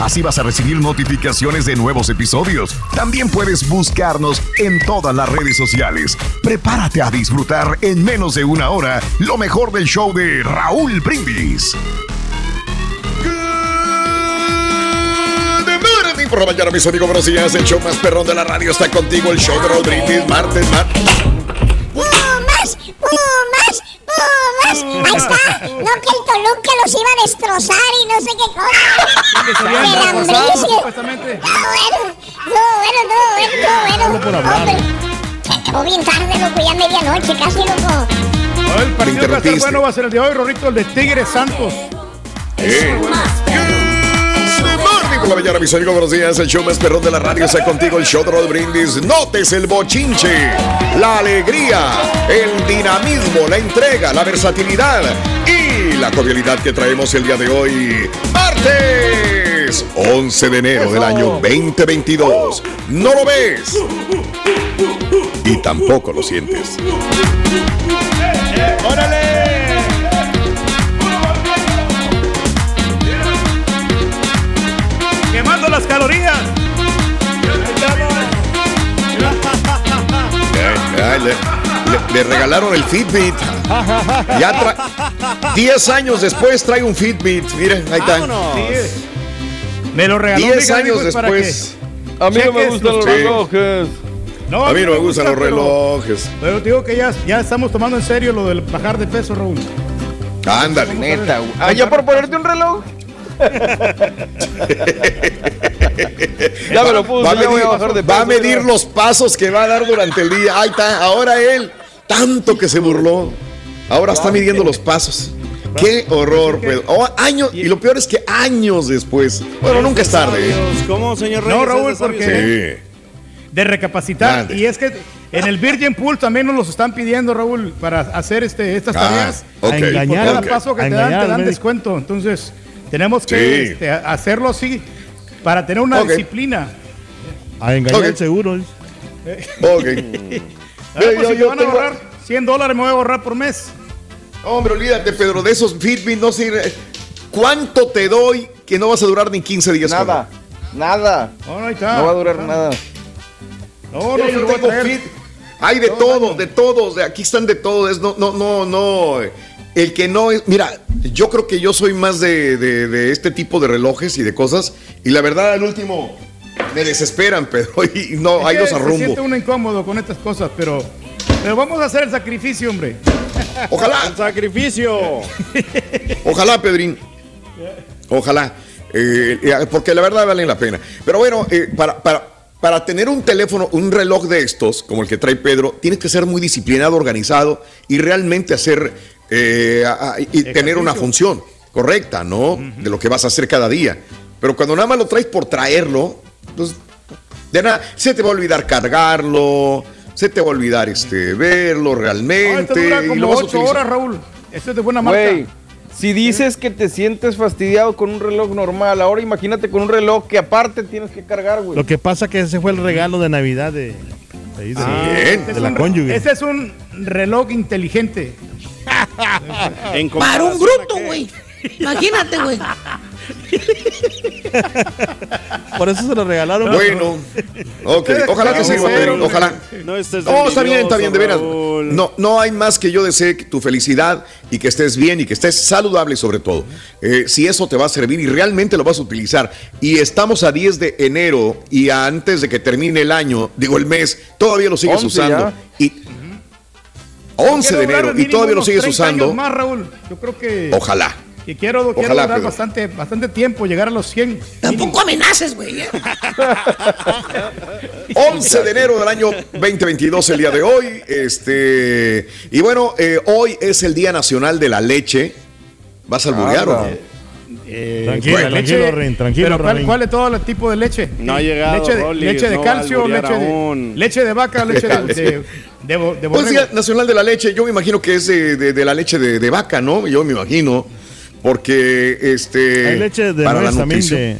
Así vas a recibir notificaciones de nuevos episodios. También puedes buscarnos en todas las redes sociales. Prepárate a disfrutar en menos de una hora lo mejor del show de Raúl Brindis. Por la mañana, mis amigos, buenos. El show más perrón de la radio está contigo. El show de Raúl Brindis, martes, martes. ¡Pumas! ¡Pumas! ¡Pumas! Ahí está. No que el Toluca los iba a destrozar y no sé qué cosa. El supuestamente. No, bueno. No, bueno, no, bueno, no, bueno. Hombre, acabó bien tarde, loco, ya medianoche casi, loco. El partido que va a interrumpiste. bueno va a ser el de hoy, Rorrito, el de Tigres Santos. Eh. Por la mañana, mis amigos, buenos días. El show más perrón de la radio está contigo. El show de Raúl Brindis. Notes el bochinche, la alegría, el dinamismo, la entrega, la versatilidad y la cordialidad que traemos el día de hoy. Martes 11 de enero del año 2022. ¿No lo ves? Y tampoco lo sientes. Regalaron el Fitbit. Ya tra 10 años después trae un Fitbit. Miren, ahí está. Me lo regaló 10 Miguel, años después. que A mí no me gustan los relojes. No, A mí no me gustan los gusta, relojes. Pero te digo que ya, ya estamos tomando en serio lo del bajar de peso, Raúl. Ándale. Neta, güey. Ah, ya por ponerte un reloj. ya me lo puse, Va a medir, a bajar de va a peso, medir ya. los pasos que va a dar durante el día. Ahí está. Ahora él, tanto que se burló. Ahora está midiendo los pasos. Qué horror, Pedro. Oh, años, y lo peor es que años después. Bueno, nunca es tarde. ¿eh? ¿Cómo, señor Reyes? No, ¿Es de Raúl, porque Sí. de recapacitar. Mande. Y es que en el Virgin Pool también nos los están pidiendo, Raúl, para hacer este, estas Ah, tareas. ok, Y por cada ok. paso que A te dan, engañar te dan descuento. Entonces, tenemos que Sí. este, hacerlo así para tener una disciplina. A engañar el seguro. Ok. Ah, pues, Yo- si yo me van a ahorrar 100 dólares, me voy a ahorrar por mes. Hombre, olvídate, Pedro, de esos Fitbit no sirve. ¿Cuánto te doy que no vas a durar ni 15 días? con Nada, nada. No, está. No va a durar está. nada. No, no, Mira, yo tengo. Fit. Hay de todo, de todos, de aquí están de todo. Es no, no, no, no. El que no es. Mira, yo creo que yo soy más de, de- de este tipo de relojes y de cosas. Y la verdad, al último, me desesperan, pero y no, ahí los que Se siente arrumbo. uno incómodo con estas cosas, pero, pero vamos a hacer el sacrificio, hombre. Ojalá, Sacrificio. ojalá, Pedrín. Ojalá. Eh, eh, porque la verdad valen la pena. Pero bueno, eh, para, para, para tener un teléfono, un reloj de estos, como el que trae Pedro, tienes que ser muy disciplinado, organizado y realmente hacer eh, a- a- y tener una función correcta, ¿no? De lo que vas a hacer cada día. Pero cuando nada más lo traes por traerlo, pues de nada, se te va a olvidar cargarlo, se te va a olvidar este verlo No, realmente. esto dura y lo como vas a 8 utilizar. horas, Raúl. Esto es de buena marca. Güey, si dices que te sientes fastidiado con un reloj normal, ahora imagínate con un reloj que aparte tienes que cargar, güey. Lo que pasa que ese fue el regalo de Navidad de, de. Este es la un- cónyuge. Este es un reloj inteligente. En Para un bruto, güey. Imagínate, güey. Por eso se lo regalaron. Bueno, ok, ojalá que sí, Vamos a Guaterín, ver, ojalá. No estés No, está bien, está bien, de veras. No, no hay más que yo desee tu felicidad y que estés bien y que estés saludable sobre todo. Eh, si eso te va a servir y realmente lo vas a utilizar. Y estamos a 10 de enero y antes de que termine el año, digo el mes, todavía lo sigues 11 usando. ya. Y 11 de enero y todavía lo sigues 30 años usando. más, Raúl. Yo creo que, Ojalá. Que quiero, quiero Ojalá, durar Pedro. bastante, bastante tiempo, llegar a los 100. Tampoco amenaces, güey. 11 de enero del año 2022, el día de hoy. Este, y bueno, eh, hoy es el Día Nacional de la Leche. ¿Vas a alburear o no? Eh, Tranquilo, pues, tranquilo, Rin, tranquilo, Pero ¿cuál, cuál es todo el tipo de leche? No ha llegado, Leche de, Rollis, leche de no calcio, leche de, leche de vaca, leche de, de, de, de Pues Nacional de la Leche, yo me imagino que es de, de- de la leche de, de vaca, ¿no? Yo me imagino. Porque este. Hay leche de para la también, de, de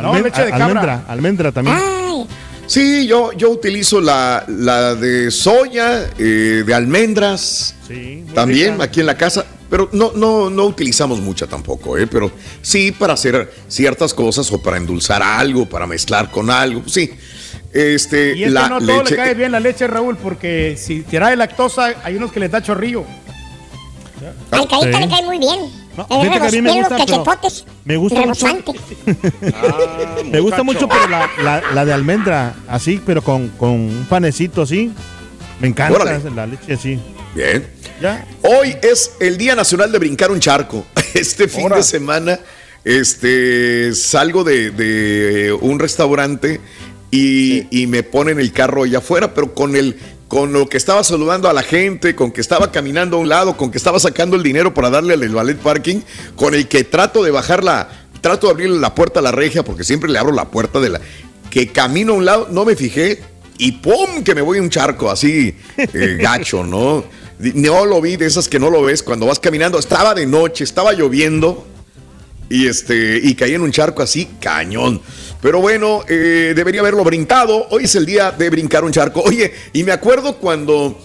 No, leche de cabra. almendra, almendra también. Ay, Sí, yo, yo utilizo la, la de soya, eh, de almendras. Sí, También rica. aquí en la casa, pero no, no, no utilizamos mucha tampoco, ¿eh? pero sí para hacer ciertas cosas o para endulzar algo, para mezclar con algo, sí. Este, Y es la que no todo leche, le cae bien la leche, Raúl, porque si trae lactosa, hay unos que les da chorrillo. al carita Sí. le cae muy bien. No, fíjate que a mí me gusta, pero me gusta mucho. rebosante. Me gusta mucho, pero la, la, la de almendra, así, pero con, con un panecito así. Me encanta Órale. la leche así. Bien. ¿Ya? Hoy es el Día Nacional de Brincar un Charco. Este fin de semana este, salgo de, de un restaurante y, y me ponen el carro allá afuera, pero con el con lo que estaba saludando a la gente, con que estaba caminando a un lado, con que estaba sacando el dinero para darle al ballet parking, con el que trato de bajar la, trato de abrirle la puerta a la regia, porque siempre le abro la puerta de la, que camino a un lado, no me fijé, y ¡pum! que me voy a un charco así, eh, gacho, ¿no? No lo vi de esas que no lo ves cuando vas caminando. Estaba de noche, estaba lloviendo y este y caí en un charco así, cañón. Pero bueno, eh, debería haberlo brincado. Hoy es el día de brincar un charco. Oye, y me acuerdo cuando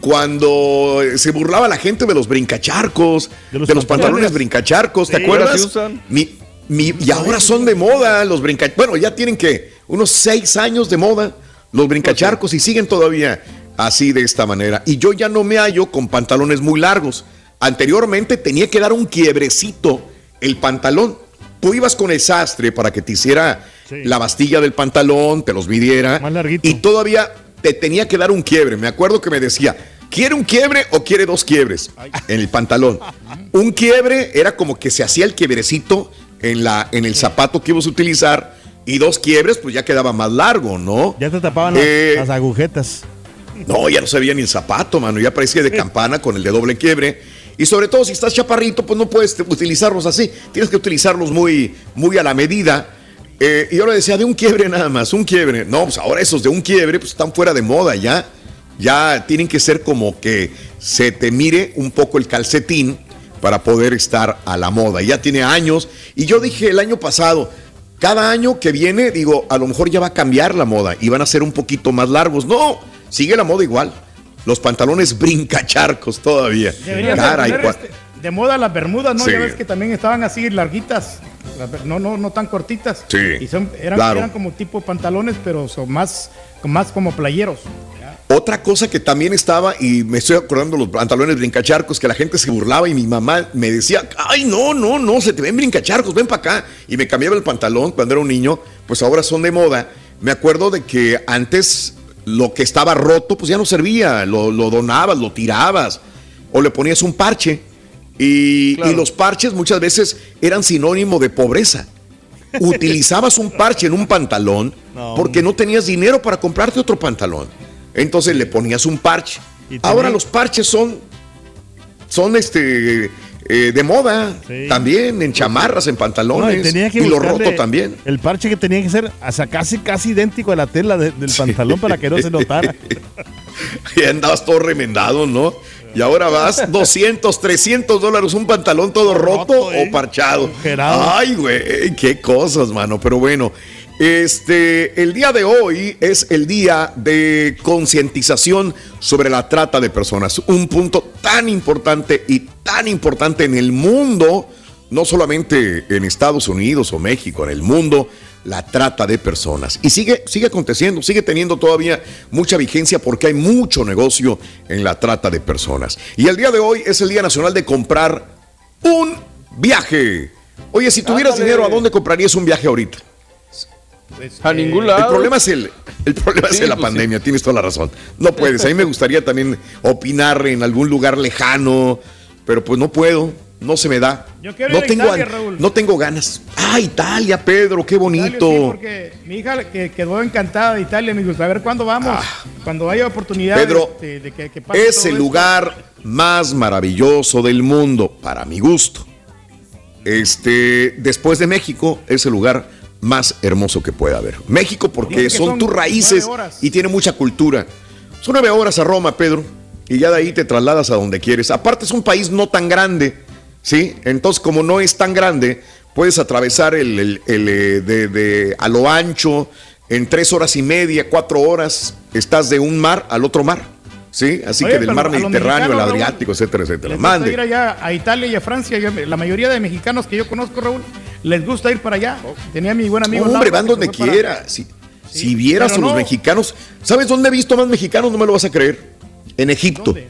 cuando se burlaba la gente de los brincacharcos, de De los, pantalones brincacharcos, ¿te Sí, acuerdas? ahora sí usan. Mi- mi- y ahora son de moda los brincacharcos. Bueno, ya tienen que unos seis años de moda los brincacharcos y siguen todavía así de esta manera. Y yo ya no me hallo con pantalones muy largos. Anteriormente tenía que dar un quiebrecito el pantalón. Tú ibas con el sastre para que te hiciera Sí. la bastilla del pantalón, te los midiera. Más larguito. Y todavía te tenía que dar un quiebre. Me acuerdo que me decía, ¿quiere un quiebre o quiere dos quiebres en el pantalón? Un quiebre era como que se hacía el quiebrecito en, la, en el zapato que ibas a utilizar y dos quiebres pues ya quedaba más largo, ¿no? Ya te tapaban las- Eh, las agujetas. no, ya no se veía ni el zapato, mano. Ya parecía de campana con el de doble quiebre. Y sobre todo si estás chaparrito, pues no puedes utilizarlos así. Tienes que utilizarlos muy, muy a la medida. Eh, y yo le decía, de un quiebre nada más, un quiebre. No, pues ahora esos de un quiebre pues están fuera de moda ya. Ya tienen que ser como que se te mire un poco el calcetín para poder estar a la moda. Ya tiene años. Y yo dije el año pasado, cada año que viene, digo, a lo mejor ya va a cambiar la moda y van a ser un poquito más largos. No, sigue la moda igual. Los pantalones brincacharcos todavía. Poner, cua- este, de moda las bermudas, ¿no? Sí. Ya ves que también estaban así larguitas, no, no, no tan cortitas. Sí, Y son, eran, claro. eran como tipo pantalones, pero son más, más como playeros. Otra cosa que también estaba, y me estoy acordando los pantalones brincacharcos, que la gente se burlaba y mi mamá me decía, ay, no, no, no, se te ven brincacharcos, ven para acá. Y me cambiaba el pantalón cuando era un niño, pues ahora son de moda. Me acuerdo de que antes lo que estaba roto, pues ya no servía, lo, lo donabas, lo tirabas, o le ponías un parche. Y, Claro. y los parches muchas veces eran sinónimo de pobreza. Utilizabas un parche en un pantalón No, porque no tenías dinero para comprarte otro pantalón. Entonces le ponías un parche. Ahora los parches son, son este, eh, de moda Sí. también, en chamarras, en No, pantalones. y tenía que y lo roto también. El parche que tenía que ser hasta casi casi idéntico a la tela de- del pantalón para que no se notara. Y andabas todo remendado, ¿no? Y ahora vas 200, 300 dólares un pantalón todo roto, Roto, ¿eh? o parchado. Ay, güey, qué cosas, mano. Pero bueno, este, el día de hoy es el día de concientización sobre la trata de personas. Un punto tan importante y tan importante en el mundo no solamente en Estados Unidos o México, en el mundo, la trata de personas. Y sigue, sigue aconteciendo, sigue teniendo todavía mucha vigencia porque hay mucho negocio en la trata de personas. Y el día de hoy es el Día Nacional de comprar un viaje. Oye, si tuvieras Ándale. dinero, ¿a dónde comprarías un viaje ahorita? Pues, A eh, ningún lado. El problema es el, el problema es la pues pandemia, tienes toda la razón. No puedes. A mí me gustaría también opinar en algún lugar lejano, pero pues no puedo, no se me da. Yo quiero no ir a tengo Italia, Raúl. no tengo ganas. Ah, Italia, Pedro, qué Italia, bonito. sí, porque mi hija que quedó encantada de Italia me gusta. A ver cuándo vamos. Cuando haya oportunidad Ah. Pedro, de, de que, que pase es el esto. lugar más maravilloso del mundo, para mi gusto. Este, después de México, es el lugar más hermoso que pueda haber. México porque son, son tus raíces y tiene mucha cultura. Son nueve horas a Roma, Pedro, y ya de ahí te trasladas a donde quieres. Aparte es un país no tan grande, ¿sí? Entonces como no es tan grande, puedes atravesar el, el- el, eh, de, de- a lo ancho en tres horas y media, cuatro horas, estás de un mar al otro mar, ¿sí? Así Oye, que del mar a Mediterráneo, Raúl, Adriático, etcétera, etcétera. Les gusta Mande. ir allá a Italia y a Francia. Yo- la mayoría de mexicanos que yo conozco, Raúl, les gusta ir para allá. Tenía mi buen amigo. Hombre, van donde para- quiera. Si, si vieras a los no. mexicanos, ¿sabes dónde he visto más mexicanos? No me lo vas a creer. En Egipto. ¿Dónde?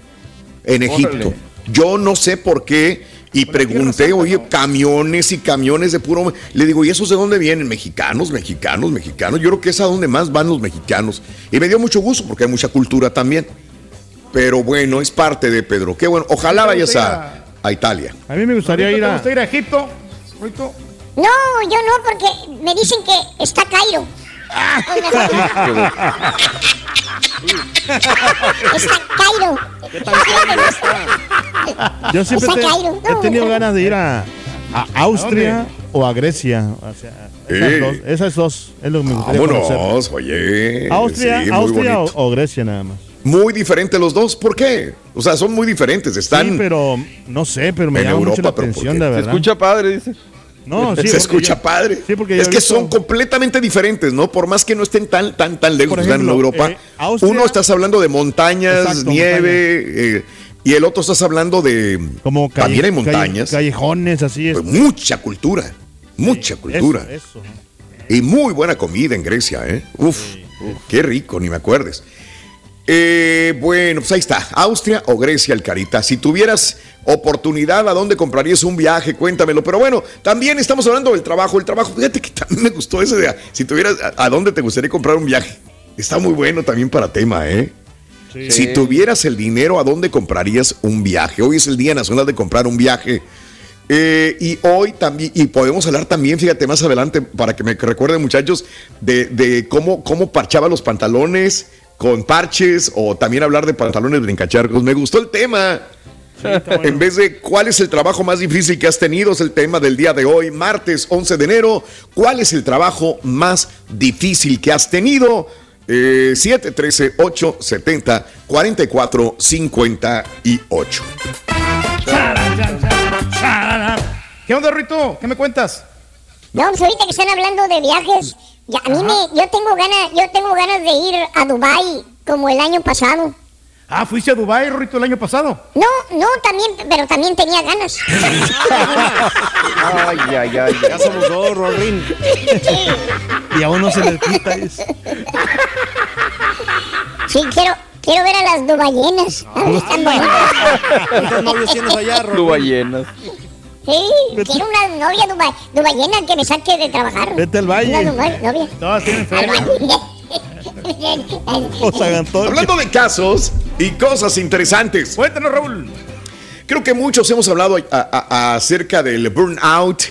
En Egipto. Órale. Yo no sé por qué. Y Por pregunté, oye, ¿no? camiones y camiones de puro. Le digo, ¿y esos de dónde vienen? Mexicanos, mexicanos, mexicanos. Yo creo que es a donde más van los mexicanos. Y me dio mucho gusto porque hay mucha cultura también. Pero bueno, es parte de Pedro. Qué bueno. Ojalá ¿Te vayas a, a Italia. A mí me gustaría ¿Ahorita ir ¿Te a. gusta ir a Egipto? No, yo no, porque me dicen que está Cairo. Pues mejor no. Está Cairo. Yo siempre Está te- Cairo. he tenido No. ganas de ir a, a Austria o a Grecia. O sea, esas, Eh. dos, esas dos es lo que me gustaría conocer. Vámonos, oye. Austria, Sí, Austria o Grecia nada más. Muy diferentes los dos. ¿Por qué? O sea, son muy diferentes. Están. Sí, pero no sé, pero me en llama mucho Europa, la pero ¿por atención, qué? de Se verdad. escucha padre, dice. No, sí, se escucha yo- padre. Sí, porque es que visto- son completamente diferentes, ¿no? Por más que no estén tan, tan, tan lejos Por están en ejemplo, Europa. eh, Austria- Uno estás hablando de montañas, Exacto, nieve, eh, y el otro estás hablando de. Como calle- también hay calle- montañas. callejones, así es. pues mucha cultura. Mucha cultura. Eso, eso. Y muy buena comida en Grecia, ¿eh? Uf, qué rico, ni me acuerdes. Eh, bueno, pues ahí está, Austria o Grecia, el Carita. Si tuvieras oportunidad, ¿a dónde comprarías un viaje? Cuéntamelo. Pero bueno, también estamos hablando del trabajo. El trabajo, fíjate que también me gustó ese de, si tuvieras, ¿a, a dónde te gustaría comprar un viaje? Está muy bueno también para tema, ¿eh? Si tuvieras el dinero, ¿a dónde comprarías un viaje? Hoy es el Día Nacional de comprar un viaje. Eh, y hoy también, y podemos hablar también, fíjate, más adelante, para que me recuerden muchachos, de, de cómo, cómo parchaba los pantalones con parches, o también hablar de pantalones brincacharcos. Me gustó el tema. En vez de cuál es el trabajo más difícil que has tenido, es el tema del día de hoy, martes 11 de enero. ¿Cuál es el trabajo más difícil que has tenido? Eh, 713-870-4458. Charan, chan, chan, charan. ¿Qué onda, Rito? ¿Qué me cuentas? No, pues ahorita que están hablando de viajes, ya, a mí me, yo tengo ganas, yo tengo ganas de ir a Dubai como el año pasado. Ah, fuiste a Dubái, Rito, el año pasado. No, no, también, pero también tenía ganas. Ay, ay, ay. Ya somos dos, Rorín. Y a uno se le quita eso. Sí, quiero, quiero ver a las dubayenas. A ver, están bonitas. ¿Cuántos novios tienes allá, Tú Rorín? Sí, quiero una novia duba, dubayena que me saque de trabajar. Vete al valle. Una duba- novia. Todas tienen feria. O San Antonio. Hablando de casos y cosas interesantes. Cuéntanos, Raúl. Creo que muchos hemos hablado a- a- acerca del burnout,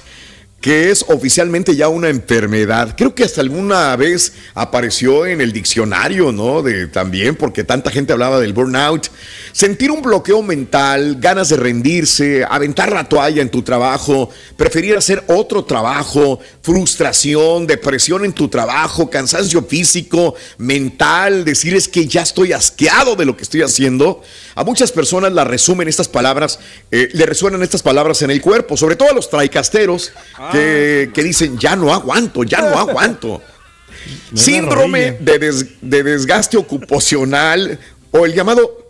que es oficialmente ya una enfermedad. Creo que hasta alguna vez apareció en el diccionario, ¿no? De, también, porque tanta gente hablaba del burnout. Sentir un bloqueo mental, ganas de rendirse, aventar la toalla en tu trabajo, preferir hacer otro trabajo, frustración, depresión en tu trabajo, cansancio físico, mental, decirles que ya estoy asqueado de lo que estoy haciendo. A muchas personas la resumen estas palabras, eh, le resuenan estas palabras en el cuerpo, sobre todo a los traicasteros que, que dicen, ya no aguanto, ya no aguanto. Síndrome de, des- de desgaste ocupacional o el llamado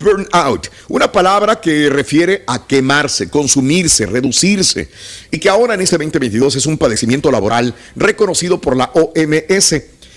burnout, una palabra que refiere a quemarse, consumirse, reducirse, y que ahora en este 2022 es un padecimiento laboral reconocido por la OMS.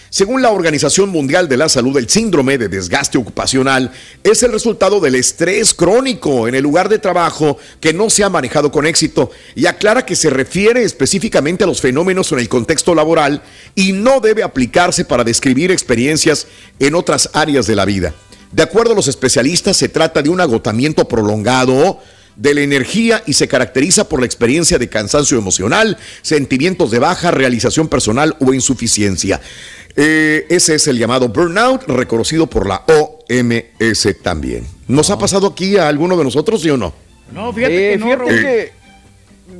Según la Organización Mundial de la Salud, el síndrome de desgaste ocupacional es el resultado del estrés crónico en el lugar de trabajo que no se ha manejado con éxito y aclara que se refiere específicamente a los fenómenos en el contexto laboral y no debe aplicarse para describir experiencias en otras áreas de la vida. De acuerdo a los especialistas, se trata de un agotamiento prolongado de la energía y se caracteriza por la experiencia de cansancio emocional, sentimientos de baja realización personal o insuficiencia. Eh, ese es el llamado burnout, reconocido por la OMS también. ¿Nos ha pasado aquí a alguno de nosotros, sí o no? No, fíjate Eh, que no, fíjate Raúl. que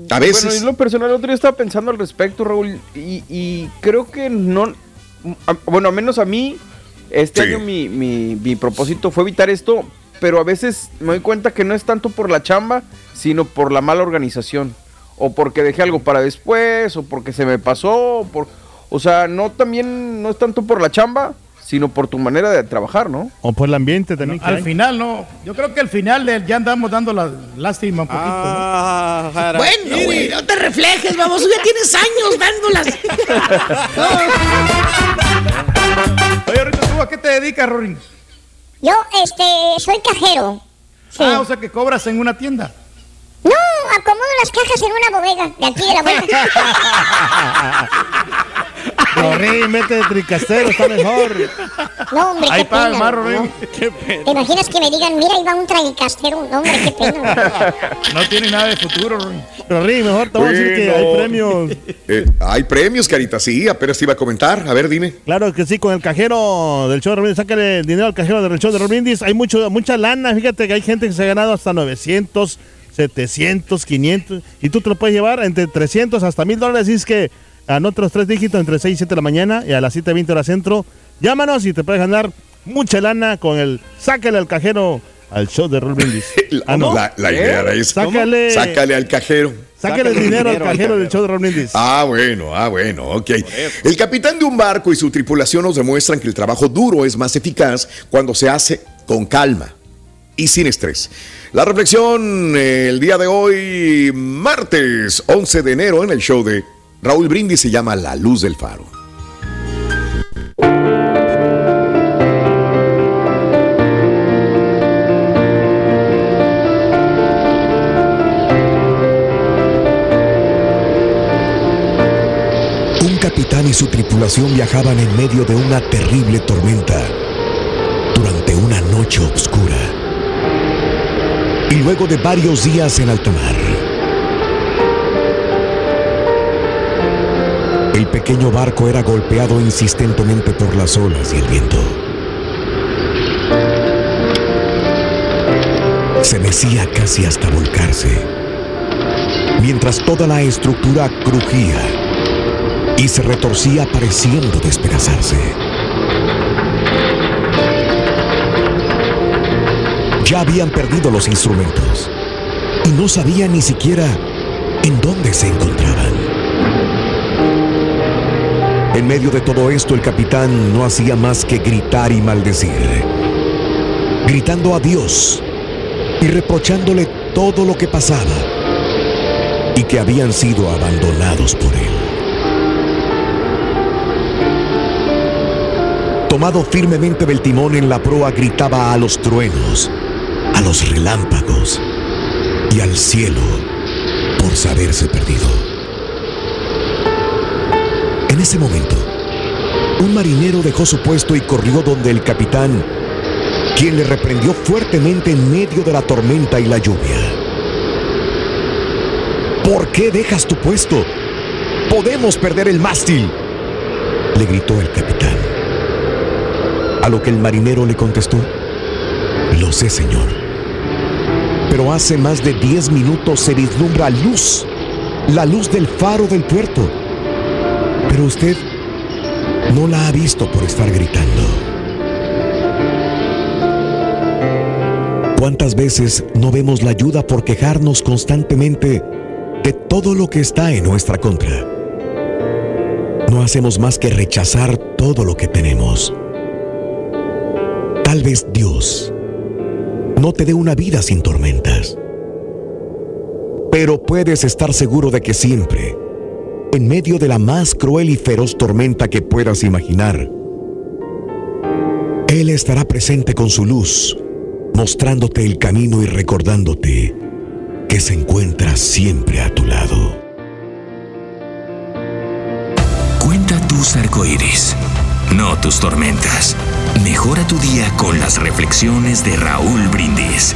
A veces. Bueno, en lo personal, otro día estaba pensando al respecto, Raúl, y, y creo que no. a- bueno, al menos a mí, este Sí. año mi, mi- mi propósito fue evitar esto, pero a veces me doy cuenta que no es tanto por la chamba, sino por la mala organización. O porque dejé algo para después, o porque se me pasó, o por. O sea, no también, no es tanto por la chamba, sino por tu manera de trabajar, ¿no? O por el ambiente también. que Al hay. final, no. Yo creo que al final de- ya andamos dando la lástima un poquito. ¿no? Ah, jara. Bueno, güey, no te reflejes, vamos, ya tienes años dándolas. Oye, ahorita tú a qué te dedicas, Rorín? Yo, este, soy cajero. Sí. Ah, o sea que cobras en una tienda. No, acomodo las cajas en una bodega de aquí de la vuelta. Rorín, vete de tricastero, está mejor. No, hombre, Ahí qué paga pena. más, no. Rorín. Qué pena. ¿Te imaginas que me digan, mira, ahí va un traicastero? No, hombre, qué pena. No tiene nada de futuro, Rorín. Rorín, mejor te voy a decir que hay premios. Eh, hay premios, Carita, sí, apenas te iba a comentar. A ver, dime. Claro que sí, con el cajero del show de Romindis, sácale el dinero al cajero del show de Romindis. Hay mucho, mucha lana, fíjate que hay gente que se ha ganado hasta 900, 700, 500, y tú te lo puedes llevar entre 300 hasta 1000 dólares. Y es que anota los tres dígitos entre 6 y 7 de la mañana y a las 7.20 hora centro. Llámanos y te puedes ganar mucha lana con el sácale al cajero al show de Romindis. Ah, no. La, la idea era esa. Sácale, Sácale al cajero. sácale el dinero al cajero del show de Romindis. Ah, bueno, ah, bueno, ok. El capitán de un barco y su tripulación nos demuestran que el trabajo duro es más eficaz cuando se hace con calma y sin estrés. La reflexión eh, el día de hoy, martes 11 de enero, en el show de Raúl Brindis, se llama La Luz del Faro. Un capitán y su tripulación viajaban en medio de una terrible tormenta durante una noche oscura y luego de varios días en alta mar. El pequeño barco era golpeado insistentemente por las olas y el viento. Se mecía casi hasta volcarse, mientras toda la estructura crujía y se retorcía pareciendo despedazarse. Ya habían perdido los instrumentos y no sabían ni siquiera en dónde se encontraban. En medio de todo esto el capitán no hacía más que gritar y maldecir, gritando a Dios y reprochándole todo lo que pasaba y que habían sido abandonados por él. Tomado firmemente del timón en la proa, gritaba a los truenos, a los relámpagos y al cielo por saberse perdido. Ese momento, un marinero dejó su puesto y corrió donde el capitán, quien le reprendió fuertemente en medio de la tormenta y la lluvia. ¿Por qué dejas tu puesto? Podemos perder el mástil, le gritó el capitán. A lo que el marinero le contestó, lo sé, señor. Pero hace más de 10 minutos se vislumbra luz, la luz del faro del puerto. Pero usted no la ha visto por estar gritando. ¿Cuántas veces no vemos la ayuda por quejarnos constantemente de todo lo que está en nuestra contra? No hacemos más que rechazar todo lo que tenemos. Tal vez Dios no te dé una vida sin tormentas. Pero puedes estar seguro de que siempre, en medio de la más cruel y feroz tormenta que puedas imaginar, Él estará presente con su luz, mostrándote el camino y recordándote que se encuentra siempre a tu lado. Cuenta tus arcoíris, no tus tormentas. Mejora tu día con las reflexiones de Raúl Brindis.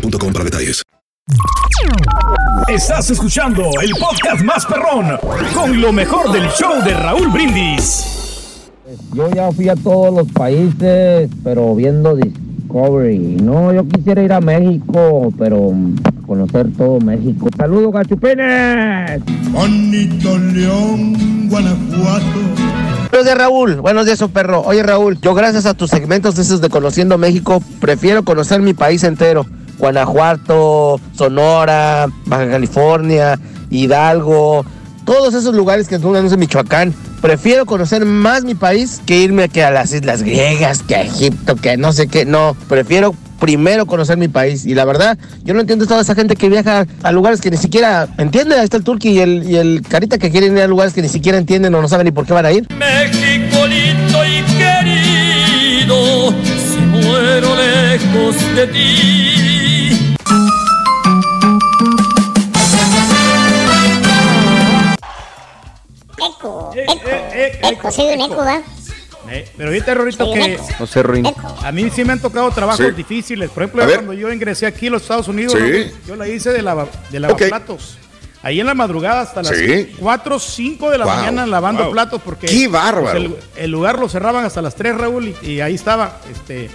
boostmobile.com para detalles. Estás escuchando el podcast más perrón con lo mejor del show de Raúl Brindis. Yo ya fui a todos los países, pero viendo Discovery. No, yo quisiera ir a México, pero conocer todo México. Saludos, cachupines. Bonito León, Guanajuato. Buenos días, Raúl. Buenos días, oh perro. Oye, Raúl, yo gracias a tus segmentos de esos de Conociendo México, prefiero conocer mi país entero. Guanajuato, Sonora, Baja California, Hidalgo, todos esos lugares que son en Michoacán. Prefiero conocer más mi país que irme que a las islas griegas, que a Egipto, que no sé qué. No, prefiero primero conocer mi país. Y la verdad, yo no entiendo toda esa gente que viaja a lugares que ni siquiera entiende. Ahí está el Turqui y el, y el Carita que quieren ir a lugares que ni siquiera entienden o no saben ni por qué van a ir. México lindo y querido, si muero lejos de ti. Eco, eco, eco, sí, un eco, ¿va? Eh, pero viste, Rorito, que. No sé, Ruin. a mí sí me han tocado trabajos Sí. difíciles. Por ejemplo, cuando yo ingresé aquí a los Estados Unidos, Sí. Yo la hice de, lava, de lavaplatos. Ahí en la madrugada hasta las Sí. 4 5 de la Wow, mañana lavando wow. platos porque ¡Qué bárbaro! pues, el, el lugar lo cerraban hasta las 3, Raúl, y, y ahí estaba este,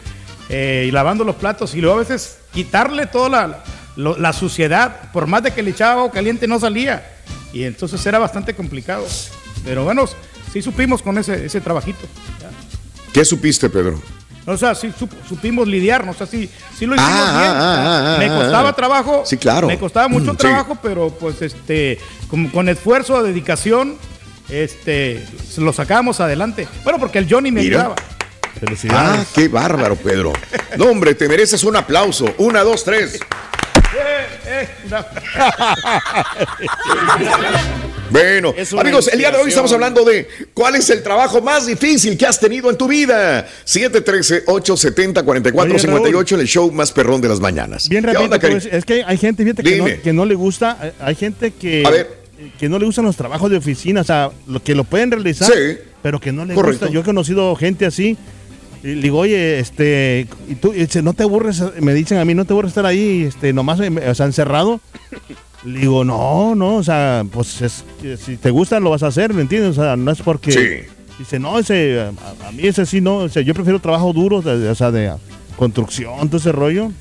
eh, y lavando los platos. Y luego a veces quitarle toda la, lo- la suciedad, por más de que le echaba agua caliente, no salía. Y entonces era bastante complicado. Pero bueno, sí supimos con ese, ese trabajito. ¿Qué supiste, Pedro? O sea, sí sup- supimos lidiarnos, o sea, sí, sí lo hicimos Ah, bien. ah, ah, ah, me ah, costaba ah. trabajo. Sí, claro. Me costaba mucho Mm, sí. trabajo, pero pues este, con, con esfuerzo, dedicación, este, lo sacábamos adelante. Bueno, porque el Johnny me Mira. ayudaba. Ah, qué bárbaro, Pedro. No, hombre, te mereces un aplauso. Una, dos, tres. Bueno, Es amigos, el día de hoy estamos hablando de cuál es el trabajo más difícil que has tenido en tu vida. 713-870-4458 en el show más perrón de las mañanas. Bien ¿Qué rápido, Cari? pues, es que hay gente fíjate, que, no, Dime. que no le gusta, eh, hay gente que, que no le gustan los trabajos de oficina, o sea, que lo pueden realizar, Sí. pero que no le gusta. Yo he conocido gente así Y digo, oye, este, y tú, y dice, no te aburres, me dicen a mí, no te aburres estar ahí, este, nomás, eh, o sea, encerrado. Le digo, no, no, o sea, pues es- si te gusta lo vas a hacer, ¿me entiendes? O sea, no es porque... Sí. Dice, no, ese, a, a mí ese sí, no, o sea, yo prefiero trabajo duro, o sea, de construcción, todo ese rollo.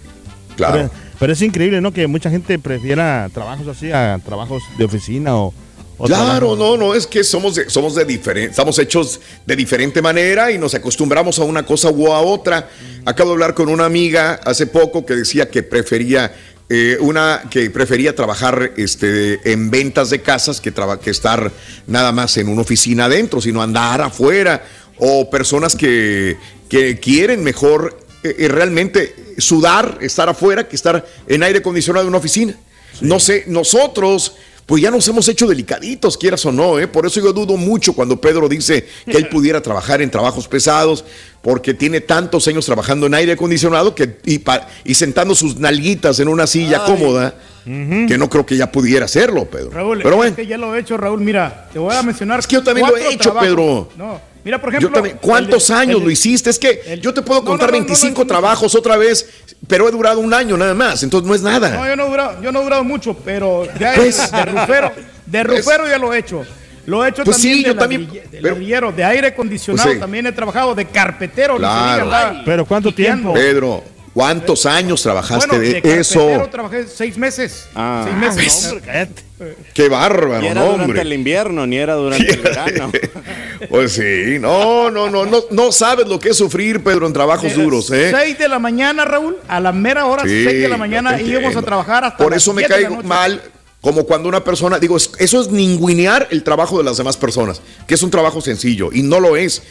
Claro. Pero, pero es increíble, ¿no? Que mucha gente prefiera trabajos así a trabajos de oficina o... Claro, no, no, es que somos de, somos de diferente, estamos hechos de diferente manera y nos acostumbramos a una cosa u a otra. Acabo de hablar con una amiga hace poco que decía que prefería eh, una que prefería trabajar este, en ventas de casas que, traba- que estar nada más en una oficina adentro, sino andar afuera o personas que, que quieren mejor eh, eh, realmente sudar, estar afuera que estar en aire acondicionado en una oficina. No sé, nosotros pues ya nos hemos hecho delicaditos, quieras o no, ¿eh? Por eso yo dudo mucho cuando Pedro dice que él pudiera trabajar en trabajos pesados, porque tiene tantos años trabajando en aire acondicionado que, y, pa- y sentando sus nalguitas en una silla cómoda, que no creo que ya pudiera hacerlo, Pedro. Raúl, Pero es bueno, que ya lo he hecho, Raúl. Mira, te voy a mencionar. Es que yo también lo he hecho, Pedro. No, mira, por ejemplo. yo también, ¿cuántos de- años el lo hiciste? Es que yo te puedo contar no, no, no, 25 no, no. trabajos otra vez, pero he durado un año nada más, entonces no es nada. No, yo no he durado, yo no he durado mucho, pero ya Pues- es de rufero, de rufero ya lo he hecho. Lo he hecho Pues también sí, de, yo también, de pero- ladrillero, de aire acondicionado Pues sí. también he trabajado, de carpetero. ni se Claro. Pero ¿cuánto piqueando. Pedro, ¿cuántos años trabajaste Bueno, de de eso? trabajé seis meses. Ah. seis meses. Ah, no, hombre, cállate. Qué bárbaro, Ni era no, durante el invierno, ni era durante el verano. Pues sí, no, no, no, no, no sabes lo que es sufrir, Pedro, en trabajos duros, ¿eh? 6 de la mañana, Raúl, a la mera hora, Sí, 6 de la mañana, íbamos a trabajar hasta Por las eso me 7 de la caigo mal, como cuando una persona, digo, es- eso es ningunear el trabajo de las demás personas, que es un trabajo sencillo, y no lo es.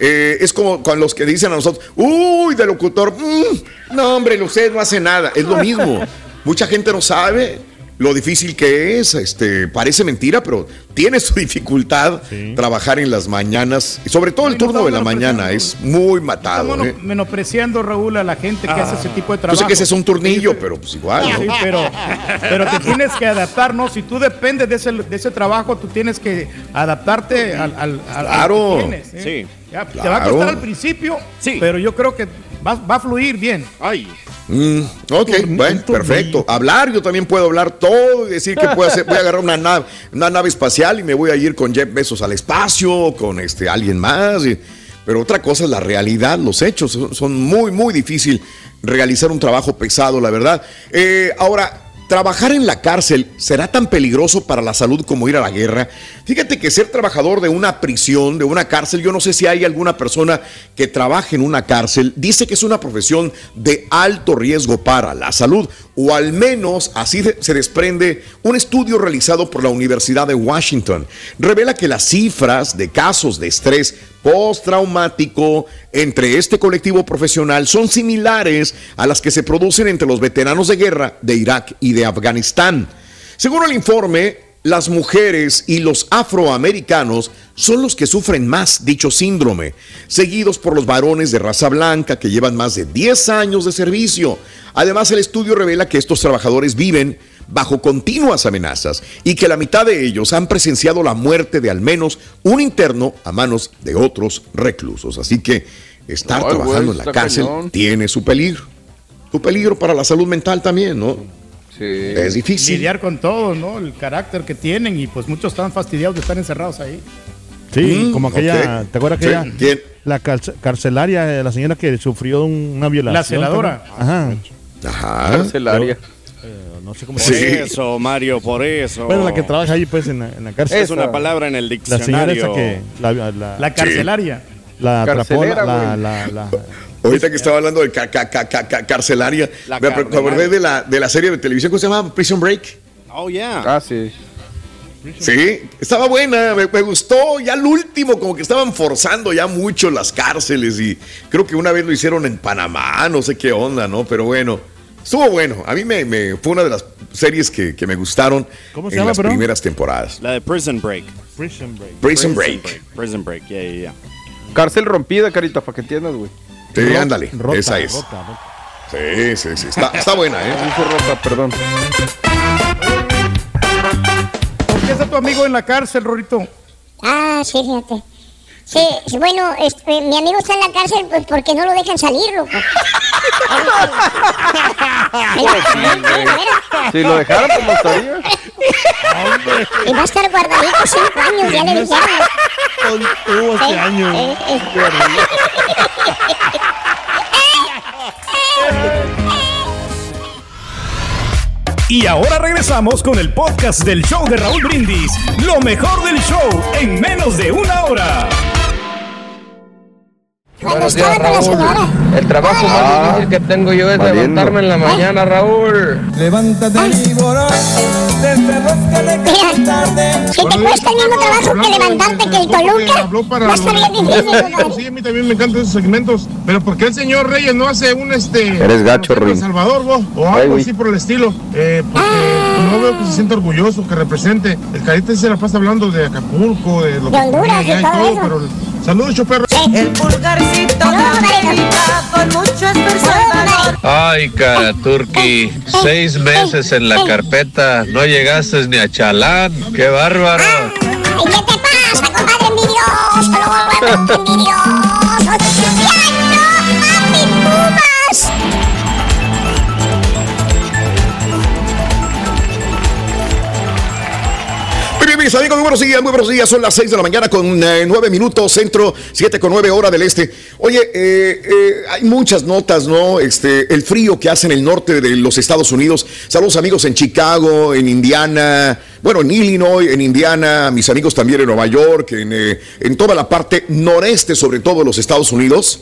Eh, es como con los que dicen a nosotros, uy, de locutor, mm, no, hombre, usted no hace nada, es lo mismo. Mucha gente no sabe lo difícil que es, este, parece mentira, pero tiene su dificultad trabajar en las mañanas, y sobre todo el no turno de la mañana, es muy matado. Estamos ¿eh? menospreciando, Raúl, a la gente que hace ese tipo de Yo trabajo. sé que ese es un turnillo, pero pues igual. ¿no? Sí, pero, pero te tienes que adaptar, ¿no? Si tú dependes de ese, de ese trabajo, tú tienes que adaptarte al, al, Claro. que tienes, ¿eh? Sí. Ya, Te va a costar al principio, pero yo creo que va, va a fluir bien. Ay. Mm, ok, bueno, perfecto. Hablar, yo también puedo hablar todo y decir que puedo hacer, voy a agarrar una nave, una nave espacial y me voy a ir con Jeff Bezos al espacio, con este alguien más. y- pero otra cosa es la realidad, los hechos. Son, son muy, muy difícil realizar un trabajo pesado, la verdad. Eh, ahora, ¿trabajar en la cárcel será tan peligroso para la salud como ir a la guerra? Fíjate que ser trabajador de una prisión, de una cárcel, yo no sé si hay alguna persona que trabaje en una cárcel, dice que es una profesión de alto riesgo para la salud, o al menos así se desprende un estudio realizado por la Universidad de Washington. Revela que las cifras de casos de estrés postraumático entre este colectivo profesional son similares a las que se producen entre los veteranos de guerra de Irak y de Afganistán. Según el informe, las mujeres y los afroamericanos son los que sufren más dicho síndrome, seguidos por los varones de raza blanca que llevan más de 10 años de servicio. Además, el estudio revela que estos trabajadores viven bajo continuas amenazas y que la mitad de ellos han presenciado la muerte de al menos un interno a manos de otros reclusos. Así que estar Ay, güey, trabajando en la cárcel cañón. tiene su peligro. Su peligro para la salud mental también, ¿no? Sí. Es difícil. Lidiar con todo, ¿no? El carácter que tienen y pues muchos están fastidiados de estar encerrados ahí. Sí, Mm, como aquella. ¿te acuerdas Sí, aquella? ¿quién? La carce- carcelaria, la señora que sufrió un- una violación. La celadora. Ajá. Ajá. Carcelaria. Eh, no sé cómo Por Sí. eso, Mario, por eso. Bueno, la que trabaja ahí pues en la, en la cárcel. Es una palabra en el La señora diccionario. esa que la, la, La carcelaria. la atrapó, la, la- Ahorita que estaba hablando de ca- ca- ca- ca- ca- carcelaria, La me ac- me acordé de la, de la serie de televisión que se llama Prison Break. Oh, yeah. Ah, sí. Sí, estaba buena, me, me gustó. Ya al último, como que estaban forzando ya mucho las cárceles y creo que una vez lo hicieron en Panamá, no sé qué onda, ¿no? Pero bueno, estuvo bueno. A mí me, me- fue una de las series que, que me gustaron ¿Cómo se en llama, las primeras temporadas. La de Prison Break. Prison Break. Prison Break. Prison Break, yeah, yeah, yeah. Cárcel rompida, carita, para que entiendas, güey. Sí, Rota, ándale, rota, esa es. rota, rota. Sí, sí, sí. Está, está buena, ¿eh? Dice rota, perdón. ¿Por qué está tu amigo en la cárcel, Rorito? Ah, sí, fíjate. Sí, sí, bueno, este, mi amigo está en la cárcel pues porque no lo dejan salir, loco. Si lo dejaran, pues no estaría. Y va a estar guardadito cinco años, ya le dijeron. Tuvo este Eh, año. eh, eh. Y ahora regresamos con el podcast del show de Raúl Brindis. Lo mejor del show en menos de una hora. Buenos días, Raúl. El trabajo Ah, más difícil que tengo yo es valiendo. levantarme en la mañana, Raúl. Levántate, víbora, Mira, si te cuesta el mismo trabajo que levantarte que el Toluca, va a estar bien difícil, compadre. Sí, a mí también me encantan esos segmentos. Pero ¿por qué el señor Reyes no hace un este. Eres gacho. El Salvador, vos? O algo así por el estilo. Eh, porque no veo que se sienta orgulloso, que represente. El carita se la pasa hablando de Acapulco, de lo De Honduras que y todo eso. pero. Saludos, choperro. El pulgarcito con mucho esfuerzo Ay, cara, Turki, seis meses en la carpeta, no llegaste ni a Chalán, qué bárbaro. Ay, ¿qué te pasa, compadre envidioso? Lo volvemos envidioso. ¡Ya no a mis pumas! Mis amigos, muy buenos días, muy buenos días. Son las 6 de la mañana con eh, 9 minutos, centro, 7 con 9 hora del este. Oye, eh, eh, hay muchas notas, ¿no? Este, el frío que hace en el norte de los Estados Unidos. Saludos amigos en Chicago, en Indiana, bueno, en Illinois, en Indiana, mis amigos también en Nueva York, en, eh, en toda la parte noreste, sobre todo de los Estados Unidos.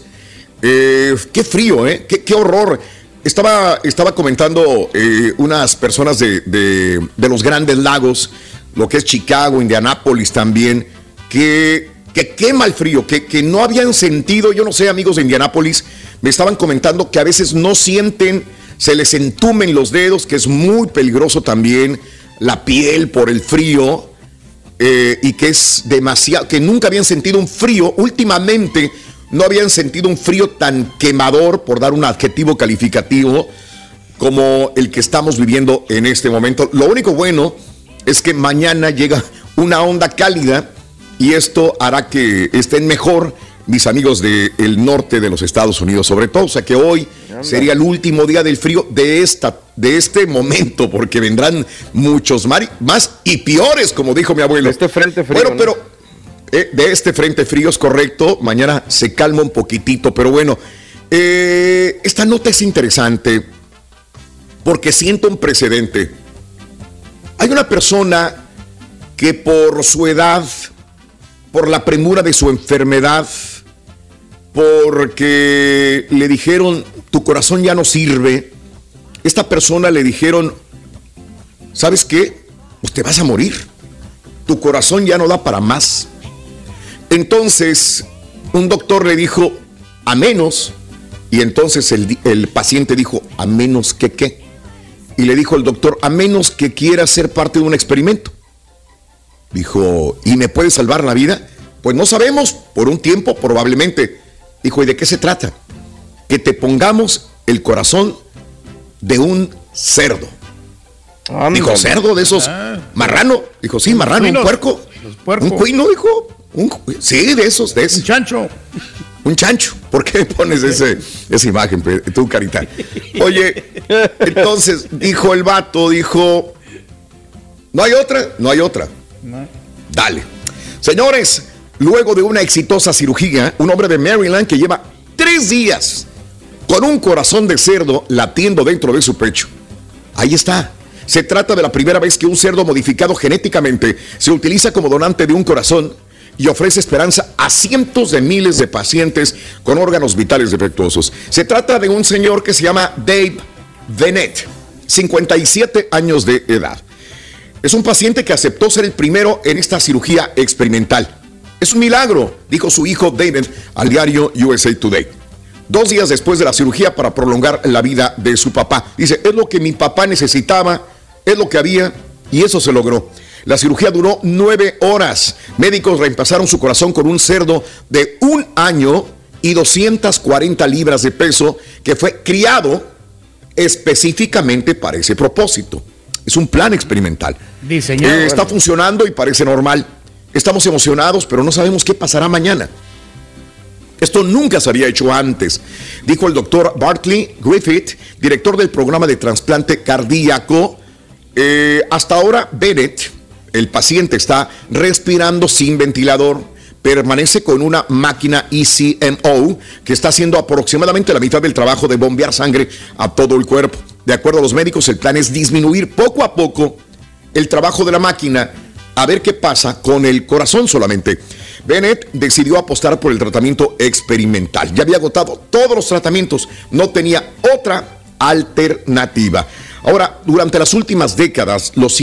Eh, qué frío, ¿eh? Qué, qué horror. Estaba, estaba comentando eh, unas personas de, de- de los grandes lagos, lo que es Chicago, Indianápolis también, que, que quema el frío, que, que no habían sentido, yo no sé, amigos de Indianápolis, me estaban comentando que a veces no sienten, se les entumen los dedos, que es muy peligroso también la piel por el frío eh, y que es demasiado, que nunca habían sentido un frío, últimamente no habían sentido un frío tan quemador, por dar un adjetivo calificativo, como el que estamos viviendo en este momento. Lo único bueno es que mañana llega una onda cálida y esto hará que estén mejor mis amigos del norte de los Estados Unidos, sobre todo, o sea que hoy sería el último día del frío de esta de este momento, porque vendrán muchos más y peores, como dijo mi abuelo. Este frente frío. Bueno, ¿no? pero eh, de este frente frío es correcto. Mañana se calma un poquitito, pero bueno. eh, esta nota es interesante porque siento un precedente. Hay una persona que por su edad, por la premura de su enfermedad, porque le dijeron, tu corazón ya no sirve, esta persona le dijeron, ¿sabes qué? Pues te vas a morir. Tu corazón ya no da para más. Entonces, un doctor le dijo, a menos, y entonces el, el paciente dijo, a menos que qué. Y le dijo el doctor, a menos que quiera ser parte de un experimento. Dijo, ¿y me puede salvar la vida? Pues no sabemos, por un tiempo probablemente. Dijo, ¿y de qué se trata? Que te pongamos el corazón de un cerdo. Dijo, cerdo de esos marrano. Dijo, sí, marrano, un puerco. Un cuino, dijo. Un sí, de esos, de esos. Un chancho. Un chancho. ¿Por qué pones ese, esa imagen, tú, carita? Oye, entonces dijo el vato, dijo, ¿no hay otra? No hay otra. Dale. Señores, luego de una exitosa cirugía, un hombre de Maryland que lleva tres días con un corazón de cerdo latiendo dentro de su pecho. Ahí está. Se trata de la primera vez que un cerdo modificado genéticamente se utiliza como donante de un corazón y ofrece esperanza a cientos de miles de pacientes con órganos vitales defectuosos. Se trata de un señor que se llama Dave Bennett, 57 años de edad. Es un paciente que aceptó ser el primero en esta cirugía experimental. Es un milagro, dijo su hijo David al diario USA Today. Dos días después de la cirugía para prolongar la vida de su papá. Dice, es lo que mi papá necesitaba, es lo que había y eso se logró. La cirugía duró nueve horas. Médicos reemplazaron su corazón con un cerdo de un año y 240 libras de peso que fue criado específicamente para ese propósito. Es un plan experimental. Diseñado. Eh, está funcionando y parece normal. Estamos emocionados, pero no sabemos qué pasará mañana. Esto nunca se había hecho antes, dijo el doctor Bartley Griffith, director del programa de trasplante cardíaco. Eh, hasta ahora, Bennett, el paciente, está respirando sin ventilador, permanece con una máquina ECMO que está haciendo aproximadamente la mitad del trabajo de bombear sangre a todo el cuerpo. De acuerdo a los médicos, el plan es disminuir poco a poco el trabajo de la máquina a ver qué pasa con el corazón solamente. Bennett decidió apostar por el tratamiento experimental. Ya había agotado todos los tratamientos, no tenía otra alternativa. Ahora, durante las últimas décadas, los,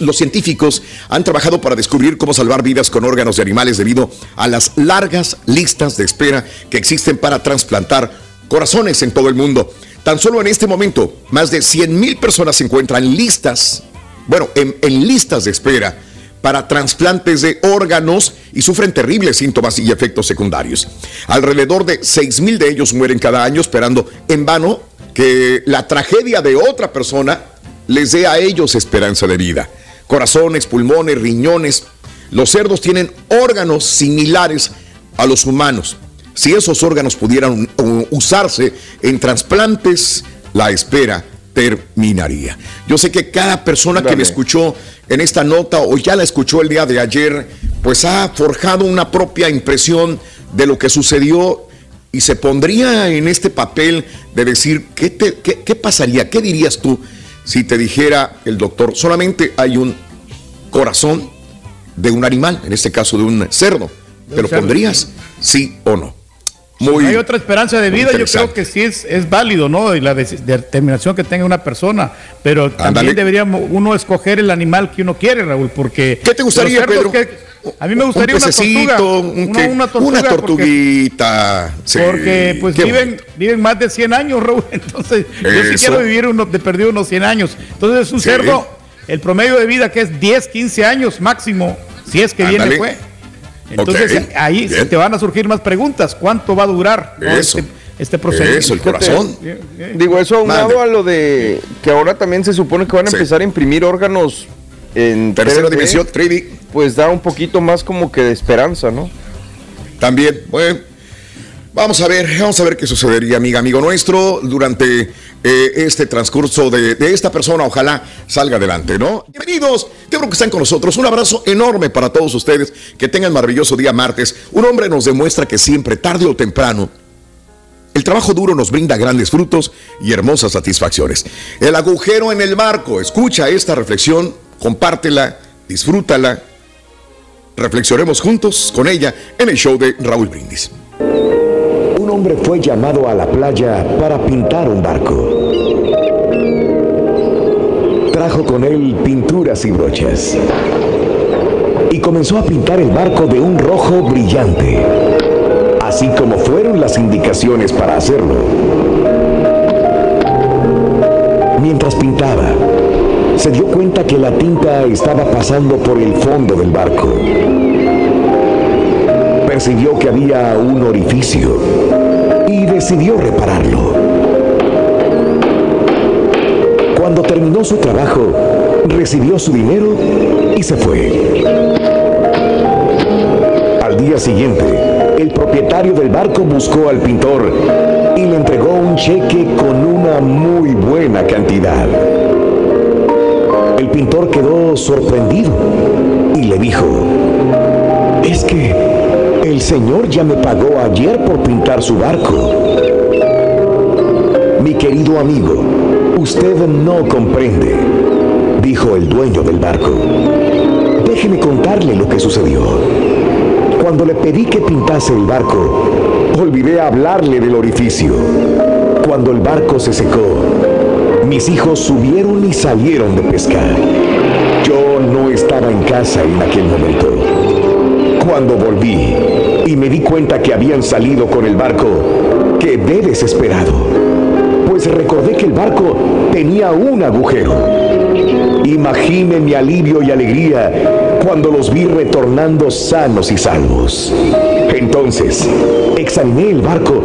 los científicos han trabajado para descubrir cómo salvar vidas con órganos de animales debido a las largas listas de espera que existen para trasplantar corazones en todo el mundo. Tan solo en este momento, más de 100 mil personas se encuentran listas, bueno, en, en listas de espera para trasplantes de órganos y sufren terribles síntomas y efectos secundarios. Alrededor de 6 mil de ellos mueren cada año esperando en vano que la tragedia de otra persona les dé a ellos esperanza de vida. Corazones, pulmones, riñones. Los cerdos tienen órganos similares a los humanos. Si esos órganos pudieran usarse en trasplantes, la espera terminaría. Yo sé que cada persona que me escuchó en esta nota o ya la escuchó el día de ayer, pues ha forjado una propia impresión de lo que sucedió y se pondría en este papel de decir, ¿qué, te, qué, pasaría? ¿Qué dirías tú si te dijera el doctor, solamente hay un corazón de un animal, en este caso de un cerdo? ¿Te lo pondrías? ¿Sí o no? Muy, hay otra esperanza de vida, yo creo que sí es, es válido, ¿no? Y la determinación que tenga una persona, pero también debería uno escoger el animal que uno quiere, Raúl, porque... ¿Qué te gustaría, Pedro? A mí me gustaría una tortuga. una, una, tortuguita. Porque, pues viven, viven más de 100 años, Raúl. Entonces, yo sí quiero vivir uno, de perdido unos 100 años. Entonces, es un cerdo, el promedio de vida que es 10, 15 años máximo, si es que viene, fue. Entonces ahí te van a surgir más preguntas. ¿Cuánto va a durar este, este, procedimiento? Eso, el corazón. Digo, eso aunado a lo de que ahora también se supone que van a empezar a imprimir órganos en tercera dimensión, 3D. Pues da un poquito más como que de esperanza, ¿no? También, bueno. Vamos a ver, vamos a ver qué sucedería, amiga, amigo nuestro, durante eh, este transcurso de, esta persona. Ojalá salga adelante, ¿no? Bienvenidos, qué bueno que están con nosotros. Un abrazo enorme para todos ustedes. Que tengan maravilloso día martes. Un hombre nos demuestra que siempre, tarde o temprano, el trabajo duro nos brinda grandes frutos y hermosas satisfacciones. El agujero en el marco. Escucha esta reflexión, compártela, disfrútala. Reflexionemos juntos con ella en el show de Raúl Brindis hombre fue llamado a la playa para pintar un barco. Trajo con él pinturas y brochas. Y comenzó a pintar el barco de un rojo brillante, así como fueron las indicaciones para hacerlo. Mientras pintaba, se dio cuenta que la tinta estaba pasando por el fondo del barco percibió que había un orificio y decidió repararlo. Cuando terminó su trabajo, recibió su dinero y se fue. Al día siguiente, el propietario del barco buscó al pintor y le entregó un cheque con una muy buena cantidad. El pintor quedó sorprendido y le dijo, es que el Señor ya me pagó ayer por pintar su barco. Mi querido amigo, usted no comprende, dijo el dueño del barco. Déjeme contarle lo que sucedió. Cuando le pedí que pintase el barco, olvidé hablarle del orificio. Cuando el barco se secó, mis hijos subieron y salieron de pescar. Yo no estaba en casa en aquel momento. Cuando volví y me di cuenta que habían salido con el barco, quedé desesperado, pues recordé que el barco tenía un agujero. Imagine mi alivio y alegría cuando los vi retornando sanos y salvos. Entonces, examiné el barco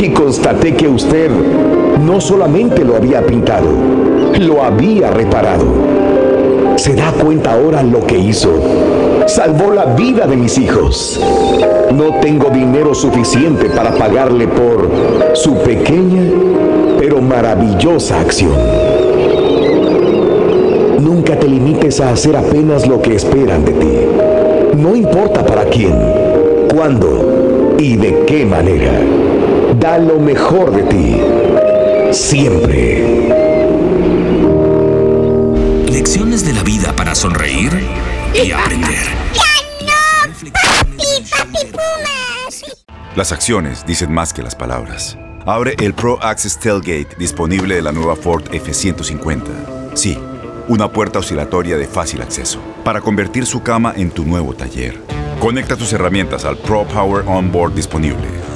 y constaté que usted no solamente lo había pintado, lo había reparado. ¿Se da cuenta ahora lo que hizo? salvó la vida de mis hijos. No tengo dinero suficiente para pagarle por su pequeña pero maravillosa acción. Nunca te limites a hacer apenas lo que esperan de ti. No importa para quién, cuándo y de qué manera. Da lo mejor de ti. Siempre. Lecciones de la vida para sonreír y aprender. Las acciones dicen más que las palabras. Abre el Pro Access Tailgate disponible de la nueva Ford F-150. Sí, una puerta oscilatoria de fácil acceso para convertir su cama en tu nuevo taller. Conecta tus herramientas al Pro Power Onboard disponible.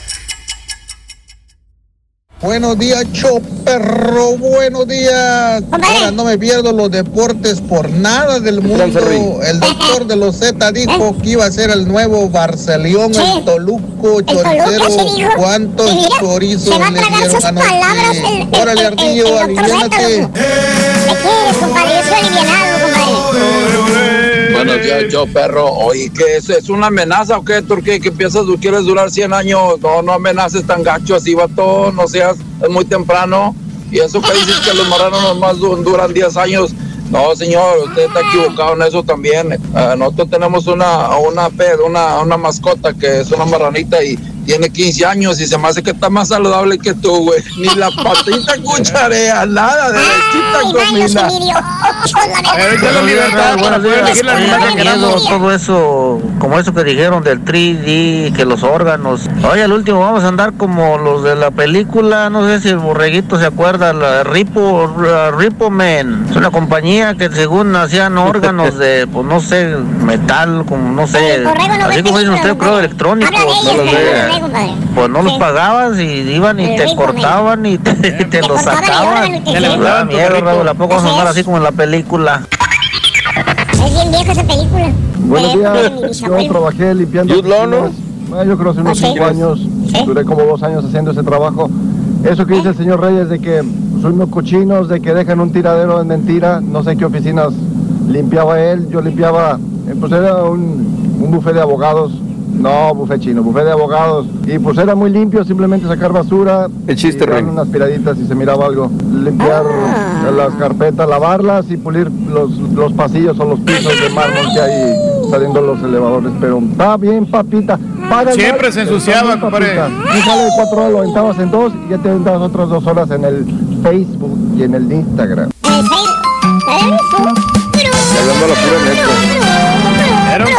Buenos días, perro. Buenos días. Ahora no me pierdo los deportes por nada del mundo. El doctor de los Z dijo que iba a ser el nuevo Barcelión, el Toluco, choricero. ¿Cuántos chorizos le dieron anoche? Órale, Ardillo, aliviánate. Buenos días, yo perro. Oye, ¿qué es? ¿Es una amenaza o qué, Turquía? ¿Que piensas tú quieres durar 100 años? No, no amenaces tan gacho así, vato. No seas, es muy temprano. Y eso que dices que los marranos nomás du- duran 10 años. No, señor, usted está equivocado en eso también. Ah, nosotros tenemos una, una, pet, una, una mascota que es una marranita y tiene 15 años y se me hace que está más saludable que tú, güey. Ni la patita cucharea, nada, derechita comida. Todo eso, como eso que dijeron del 3D, que los órganos. Oye, al último vamos a andar como los de la película, no sé si el borreguito se acuerda, la Ripo, la Ripo Man. Es una compañía que según hacían órganos de, pues no sé, metal, como no sé, así como dicen ustedes, creo, electrónicos. No de- pues no los pagabas y iban y te cortaban y te, te los sacaban. Te levantaban miedo. Raúl, ¿a poco vamos a andar así como en la película? Es bien vieja esa película. Buenos De de días, yo trabajé limpiando oficinas. Bueno, yo creo hace unos ¿Ah, sí? cinco años, duré como dos años haciendo ese trabajo. Eso que dice el señor Reyes de que son unos cochinos, de que dejan un tiradero en mentira, no sé qué oficinas limpiaba él, yo limpiaba, eh, pues era un, un buffet de abogados, no buffet chino, buffet de abogados, y pues era muy limpio, simplemente sacar basura, El chiste, Rey. unas piraditas y se miraba algo, limpiar las carpetas, lavarlas y pulir los, los pasillos o los pisos de mármol que hay saliendo los elevadores, pero está bien, papita. Siempre se ensuciaba, compadre. papita. Un jale de cuatro horas lo aventabas en dos y ya te aventabas otras dos horas en el Facebook y en el Instagram. Era un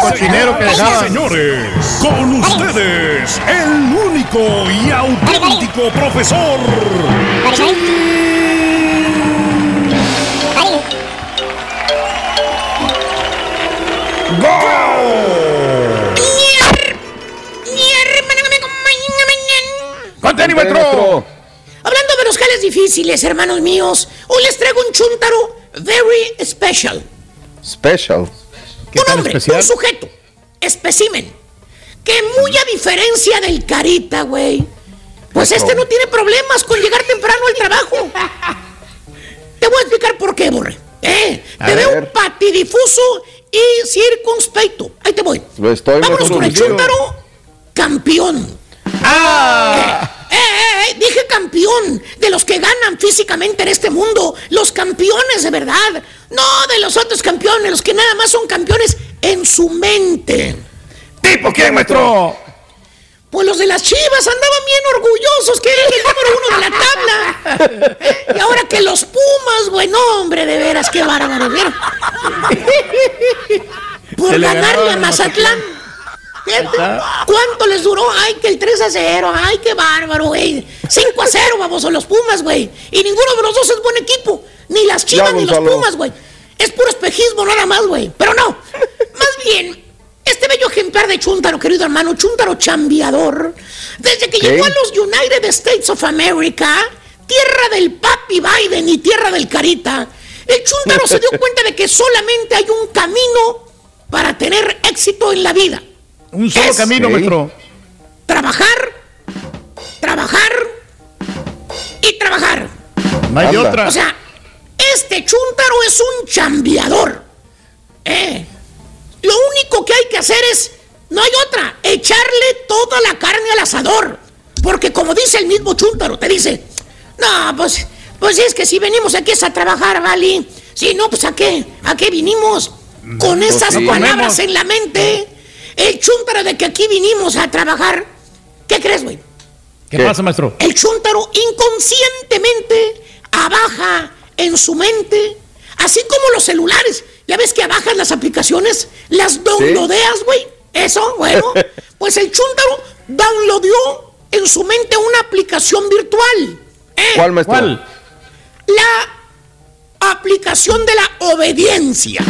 cochinero que dejaba. Señores, con ustedes, el único y auténtico profesor. ¡Ponte animatro! Hablando de los jales difíciles, hermanos míos, hoy les traigo un chuntaro very special. Special. Un hombre, un sujeto, especimen, que muy a diferencia del carita, güey, pues Eso. este no tiene problemas con llegar temprano al trabajo. Te voy a explicar por qué, Borre. ¿Eh? Te veo patidifuso y circunspecto. Ahí te voy. Estoy Vámonos con el chúntaro campeón. ¡Ah! Eh, eh, eh, dije campeón, de los que ganan físicamente en este mundo, los campeones de verdad, no de los otros campeones, los que nada más son campeones en su mente. ¿Tipo quién, maestro? Pues los de las Chivas andaban bien orgullosos que eran el número uno de la tabla. Eh, Y ahora que los Pumas, bueno, hombre, de veras, qué bárbaro. Por ganarle a Mazatlán. ¿Cuánto les duró? Ay, que el 3 a 0. Ay, qué bárbaro, güey. 5 a 0, vamos, los Pumas, güey. Y ninguno de los dos es buen equipo. Ni las Chivas Ya, ni los. Pumas, güey. Es puro espejismo nada más, güey. Pero no. Más bien, este bello ejemplar de Chuntaro, querido hermano, Chuntaro chambeador, desde que ¿Qué? llegó a los United States of America, tierra del papi Biden y tierra del Carita, el Chuntaro se dio cuenta de que solamente hay un camino para tener éxito en la vida. Un solo Es- camino, Sí. maestro. Trabajar, trabajar y trabajar. No hay Anda. otra. O sea, este chúntaro es un chambeador. Eh, lo único que hay que hacer es, no hay otra, echarle toda la carne al asador. Porque como dice el mismo chúntaro, te dice, no, pues, pues es que si venimos aquí es a trabajar, ¿vale? Si no, pues ¿a qué? ¿A qué vinimos? Con Pues esas sí. palabras en la mente, el chúntaro de que aquí vinimos a trabajar, ¿qué crees, güey? ¿Qué, ¿Qué? pasa, maestro? El chúntaro inconscientemente abaja en su mente, así como los celulares. Ya ves que abajas las aplicaciones, las downloadeas, güey. Eso, bueno. Pues el chúntaro downloadó en su mente una aplicación virtual. ¿Eh? ¿Cuál, maestro? ¿Cuál? La aplicación de la obediencia.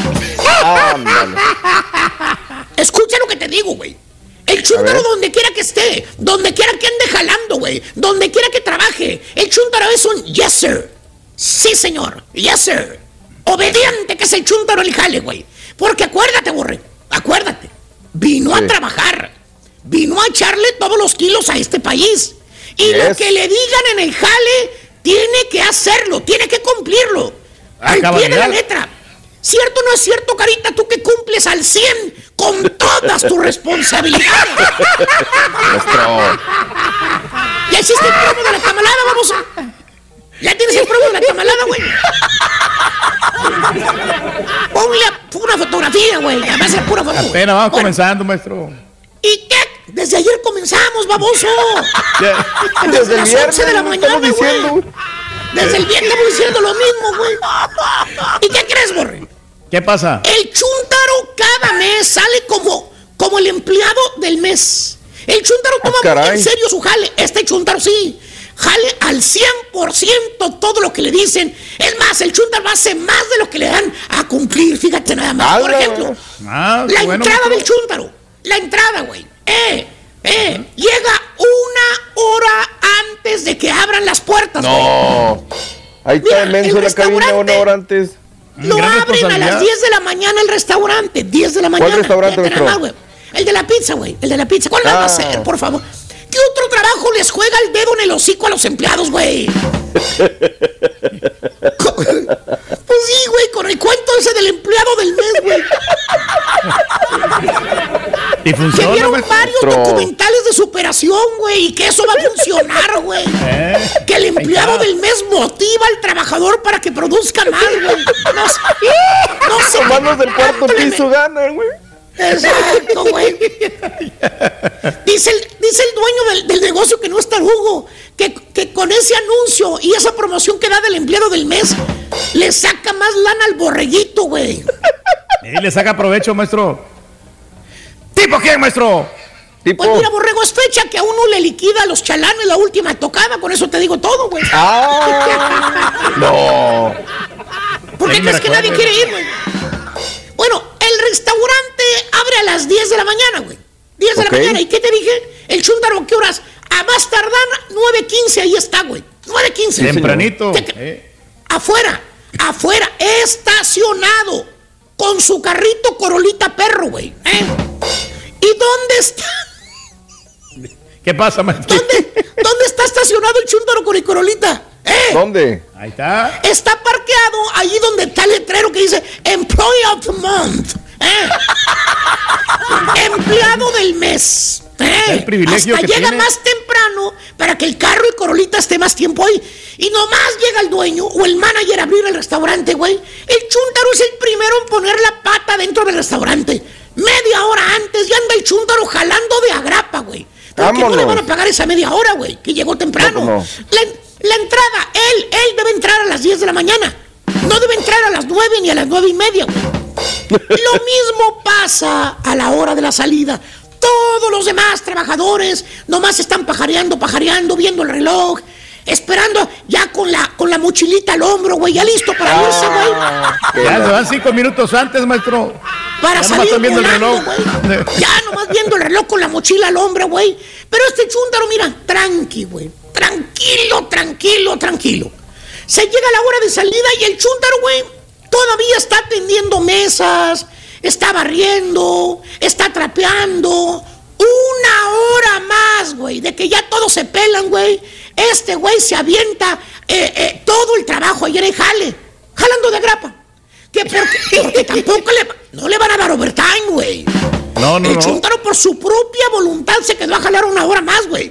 Escucha lo que te digo, güey. El chúntaro donde quiera que esté, donde quiera que ande jalando, güey, donde quiera que trabaje, el chúntaro es un yes sir. Sí, señor, yes sir. Obediente que es el chúntaro el jale, güey. Porque acuérdate, borre, acuérdate. Vino a trabajar. Vino a echarle todos los kilos a este país. Y lo que le digan en el jale, tiene que hacerlo, tiene que cumplirlo. A Al pie de la letra. ¿Cierto o no es cierto, Carita? Tú que cumples al 100 con todas tus responsabilidades. Maestro. ¿Ya hiciste el promo de la tamalada, vamos? ¿Ya tienes el promo de la tamalada, güey? Ponle a- una fotografía, güey. Además es pura foto. Apenas vamos Bueno, comenzando, maestro. ¿Y qué? Desde ayer comenzamos, baboso. Ya. Desde las 11 de la estamos mañana, güey. Desde el viernes estamos diciendo lo mismo, güey. ¿Y qué crees, Borre? ¿Qué pasa? El chuntaro cada mes sale como, como el empleado del mes. El chuntaro toma muy caray. en serio su jale. Este chuntaro sí. Jale al 100% todo lo que le dicen. Es más, el chuntaro hace más de lo que le dan a cumplir. Fíjate nada más. Por ejemplo, Ah, la bueno, entrada del chúntaro. La entrada, güey. Eh, eh. Llega una hora antes de que abran las puertas, güey. No. Ahí está Mira, el menso el en la cabina restaurante. una hora antes. Lo Gran abren a las 10 de la mañana el restaurante. 10 de la mañana. restaurante, maestro? más, güey. El de la pizza, güey. El de la pizza. ¿Cuál más va a Ah. ser, por favor? ¿Qué otro trabajo les juega el dedo en el hocico a los empleados, güey? Sí, güey, con el cuento ese del empleado del mes, güey. Y Que funciona, vieron maestro. varios documentales de superación, güey, y que eso va a funcionar, güey. Eh, Que el empleado del mes motiva al trabajador para que produzca más, güey. No sé. No sé. Los manos del cuarto piso ganan, güey. Exacto, güey. Dice el, dice el dueño del, del negocio que no está Hugo, que, que con ese anuncio y esa promoción que da del empleado del mes, le saca más lana al borreguito, güey. Y le saca provecho, maestro. ¿Tipo quién, maestro? Tipo. Pues mira, borrego, es fecha que a uno le liquida a los chalanes la última tocada, con eso te digo todo, güey. Ah. No. ¿Por qué crees que nadie quiere ir, güey? Bueno, el restaurante abre a las 10 de la mañana, güey. 10 de la mañana. ¿Y qué te dije? El chúndaro, ¿qué horas? A más tardar 9.15, ahí está, güey. 9.15. Tempranito. Te- Eh, Afuera, afuera, estacionado, con su carrito corolita perro, güey. ¿eh? ¿Y dónde está? ¿Qué pasa, maestro? ¿Dónde, ¿Dónde está estacionado el chúndaro con el corolita? ¿Eh? ¿Dónde? Ahí está. Está parqueado allí donde está el letrero que dice Employee of the Month. ¿eh? Empleado del mes. ¿eh? El privilegio Hasta que llega tiene. más temprano para que el carro y Corolita esté más tiempo ahí. Y nomás llega el dueño o el manager a abrir el restaurante, güey. El chúntaro es el primero en poner la pata dentro del restaurante. Media hora antes ya anda el chúntaro jalando de agrapa, güey. Porque no le van a pagar esa media hora, güey, que llegó temprano. No, no. La, la entrada, él, él debe entrar a las 10 de la mañana. No debe entrar a las 9 ni a las 9 y media. Lo mismo pasa a la hora de la salida. Todos los demás trabajadores nomás están pajareando, pajareando, viendo el reloj, esperando ya con la, con la mochilita al hombro, güey, ya listo para irse, güey. Ya se van cinco minutos antes, maestro. Para ya nomás salir viendo el reloj. güey. Ya nomás viendo el reloj con la mochila al hombro, güey. Pero este chúndaro, mira, tranqui, güey. Tranquilo, tranquilo, tranquilo. Se llega la hora de salida y el chúndaro, güey, todavía está atendiendo mesas, está barriendo, está trapeando. Una hora más, güey, de que ya todos se pelan, güey. Este güey se avienta eh, eh, todo el trabajo ayer en jale, jalando de grapa. Que porque, porque tampoco le, no le van a dar overtime, güey. No, no, El no. chúntaro por su propia voluntad se quedó a jalar una hora más, güey.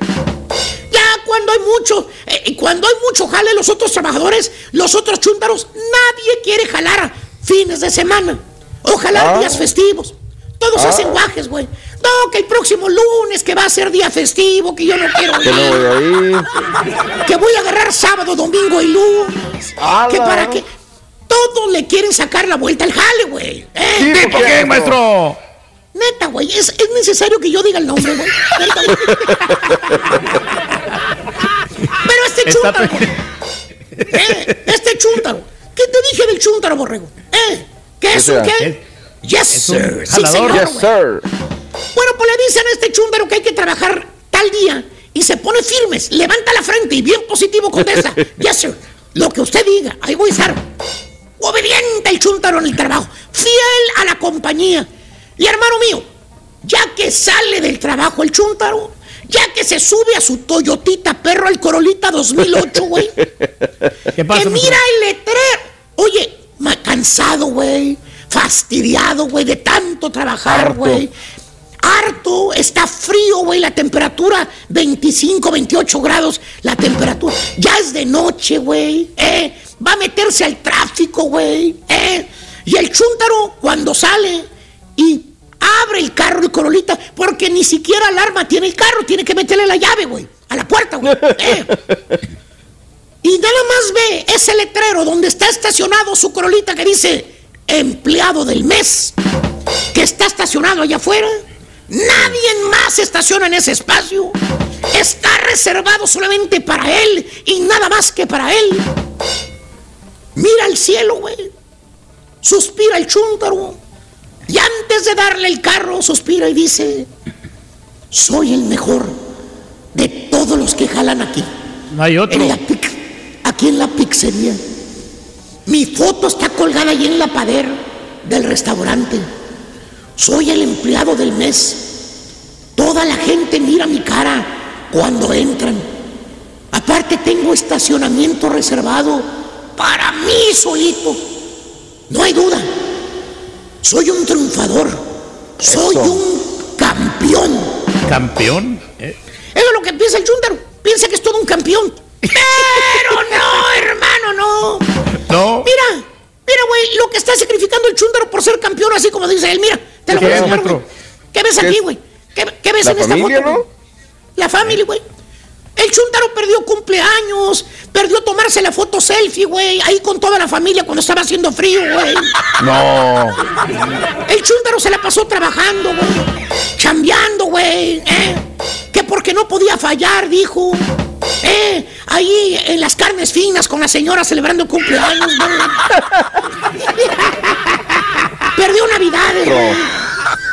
Ya cuando hay mucho, eh, y cuando hay mucho jale los otros trabajadores, los otros chúntaros, nadie quiere jalar fines de semana o jalar Ah. días festivos. Todos Ah. hacen guajes, güey. No, que el próximo lunes, que va a ser día festivo, que yo no quiero Que no ir. voy a ir. Que voy a agarrar sábado, domingo y lunes. Que para que todos le quieren sacar la vuelta al jale, güey. ¿Eh? Sí, ¿Tipo porque- qué, maestro? Neta, güey, es, es necesario que yo diga el nombre, güey. Pero este chúntaro, güey, eh, este chúntaro, ¿qué te dije del chúntaro, borrego? ¿Eh? ¿Qué es un qué? Yes, sir. Sí, señor, Yes, sir. Bueno, pues le dicen a este chúndaro que hay que trabajar tal día y se pone firmes, levanta la frente y bien positivo contesta, yes sir, lo que usted diga, ahí voy a estar. Obediente el chúntaro en el trabajo, fiel a la compañía. Y hermano mío, ya que sale del trabajo el chúntaro, ya que se sube a su Toyotita perro al Corolita 2008, güey, ¿Qué pasa, que mira el letrero. Oye, cansado, güey. Fastidiado, güey, de tanto trabajar, güey. Harto, está frío, güey, la temperatura 25, 28 grados, la temperatura. Ya es de noche, güey, ¿eh? Va a meterse al tráfico, güey, ¿eh? Y el chúntaro, cuando sale y abre el carro el Corolita, porque ni siquiera alarma tiene el carro, tiene que meterle la llave, güey, a la puerta, güey, ¿eh? Y nada más ve ese letrero donde está estacionado su corolita que dice empleado del mes, que está estacionado allá afuera. Nadie más estaciona en ese espacio. Está reservado solamente para él y nada más que para él. Mira el cielo, güey. Suspira el chúntaro. Y antes de darle el carro, suspira y dice, soy el mejor de todos los que jalan aquí. No hay otro. En la aquí en la pizzería. Mi foto está colgada ahí en la pared del restaurante. Soy el empleado del mes. Toda la gente mira mi cara cuando entran. Aparte tengo estacionamiento reservado para mí solito. No hay duda. Soy un triunfador. Soy Eso. un campeón. ¿Campeón? Eh, Eso es lo que piensa el chúndaro. Piensa que es todo un campeón. Pero no, hermano, no. No. Mira, mira, güey, lo que está sacrificando el chúndaro por ser campeón, así como dice él. Mira, te lo ¿Qué voy a enseñar? ¿Qué ves ¿Qué aquí, güey? ¿Qué, qué ves en esta foto? ¿no? La familia, güey. El chúndaro perdió cumpleaños, perdió tomarse la foto selfie, güey, ahí con toda la familia cuando estaba haciendo frío, güey. No. El chúndaro se la pasó trabajando, güey. Chambeando, güey. ¿eh? Que porque no podía fallar, dijo. ¿Eh? Ahí en las carnes finas con la señora celebrando cumpleaños, güey. Perdió Navidades, güey.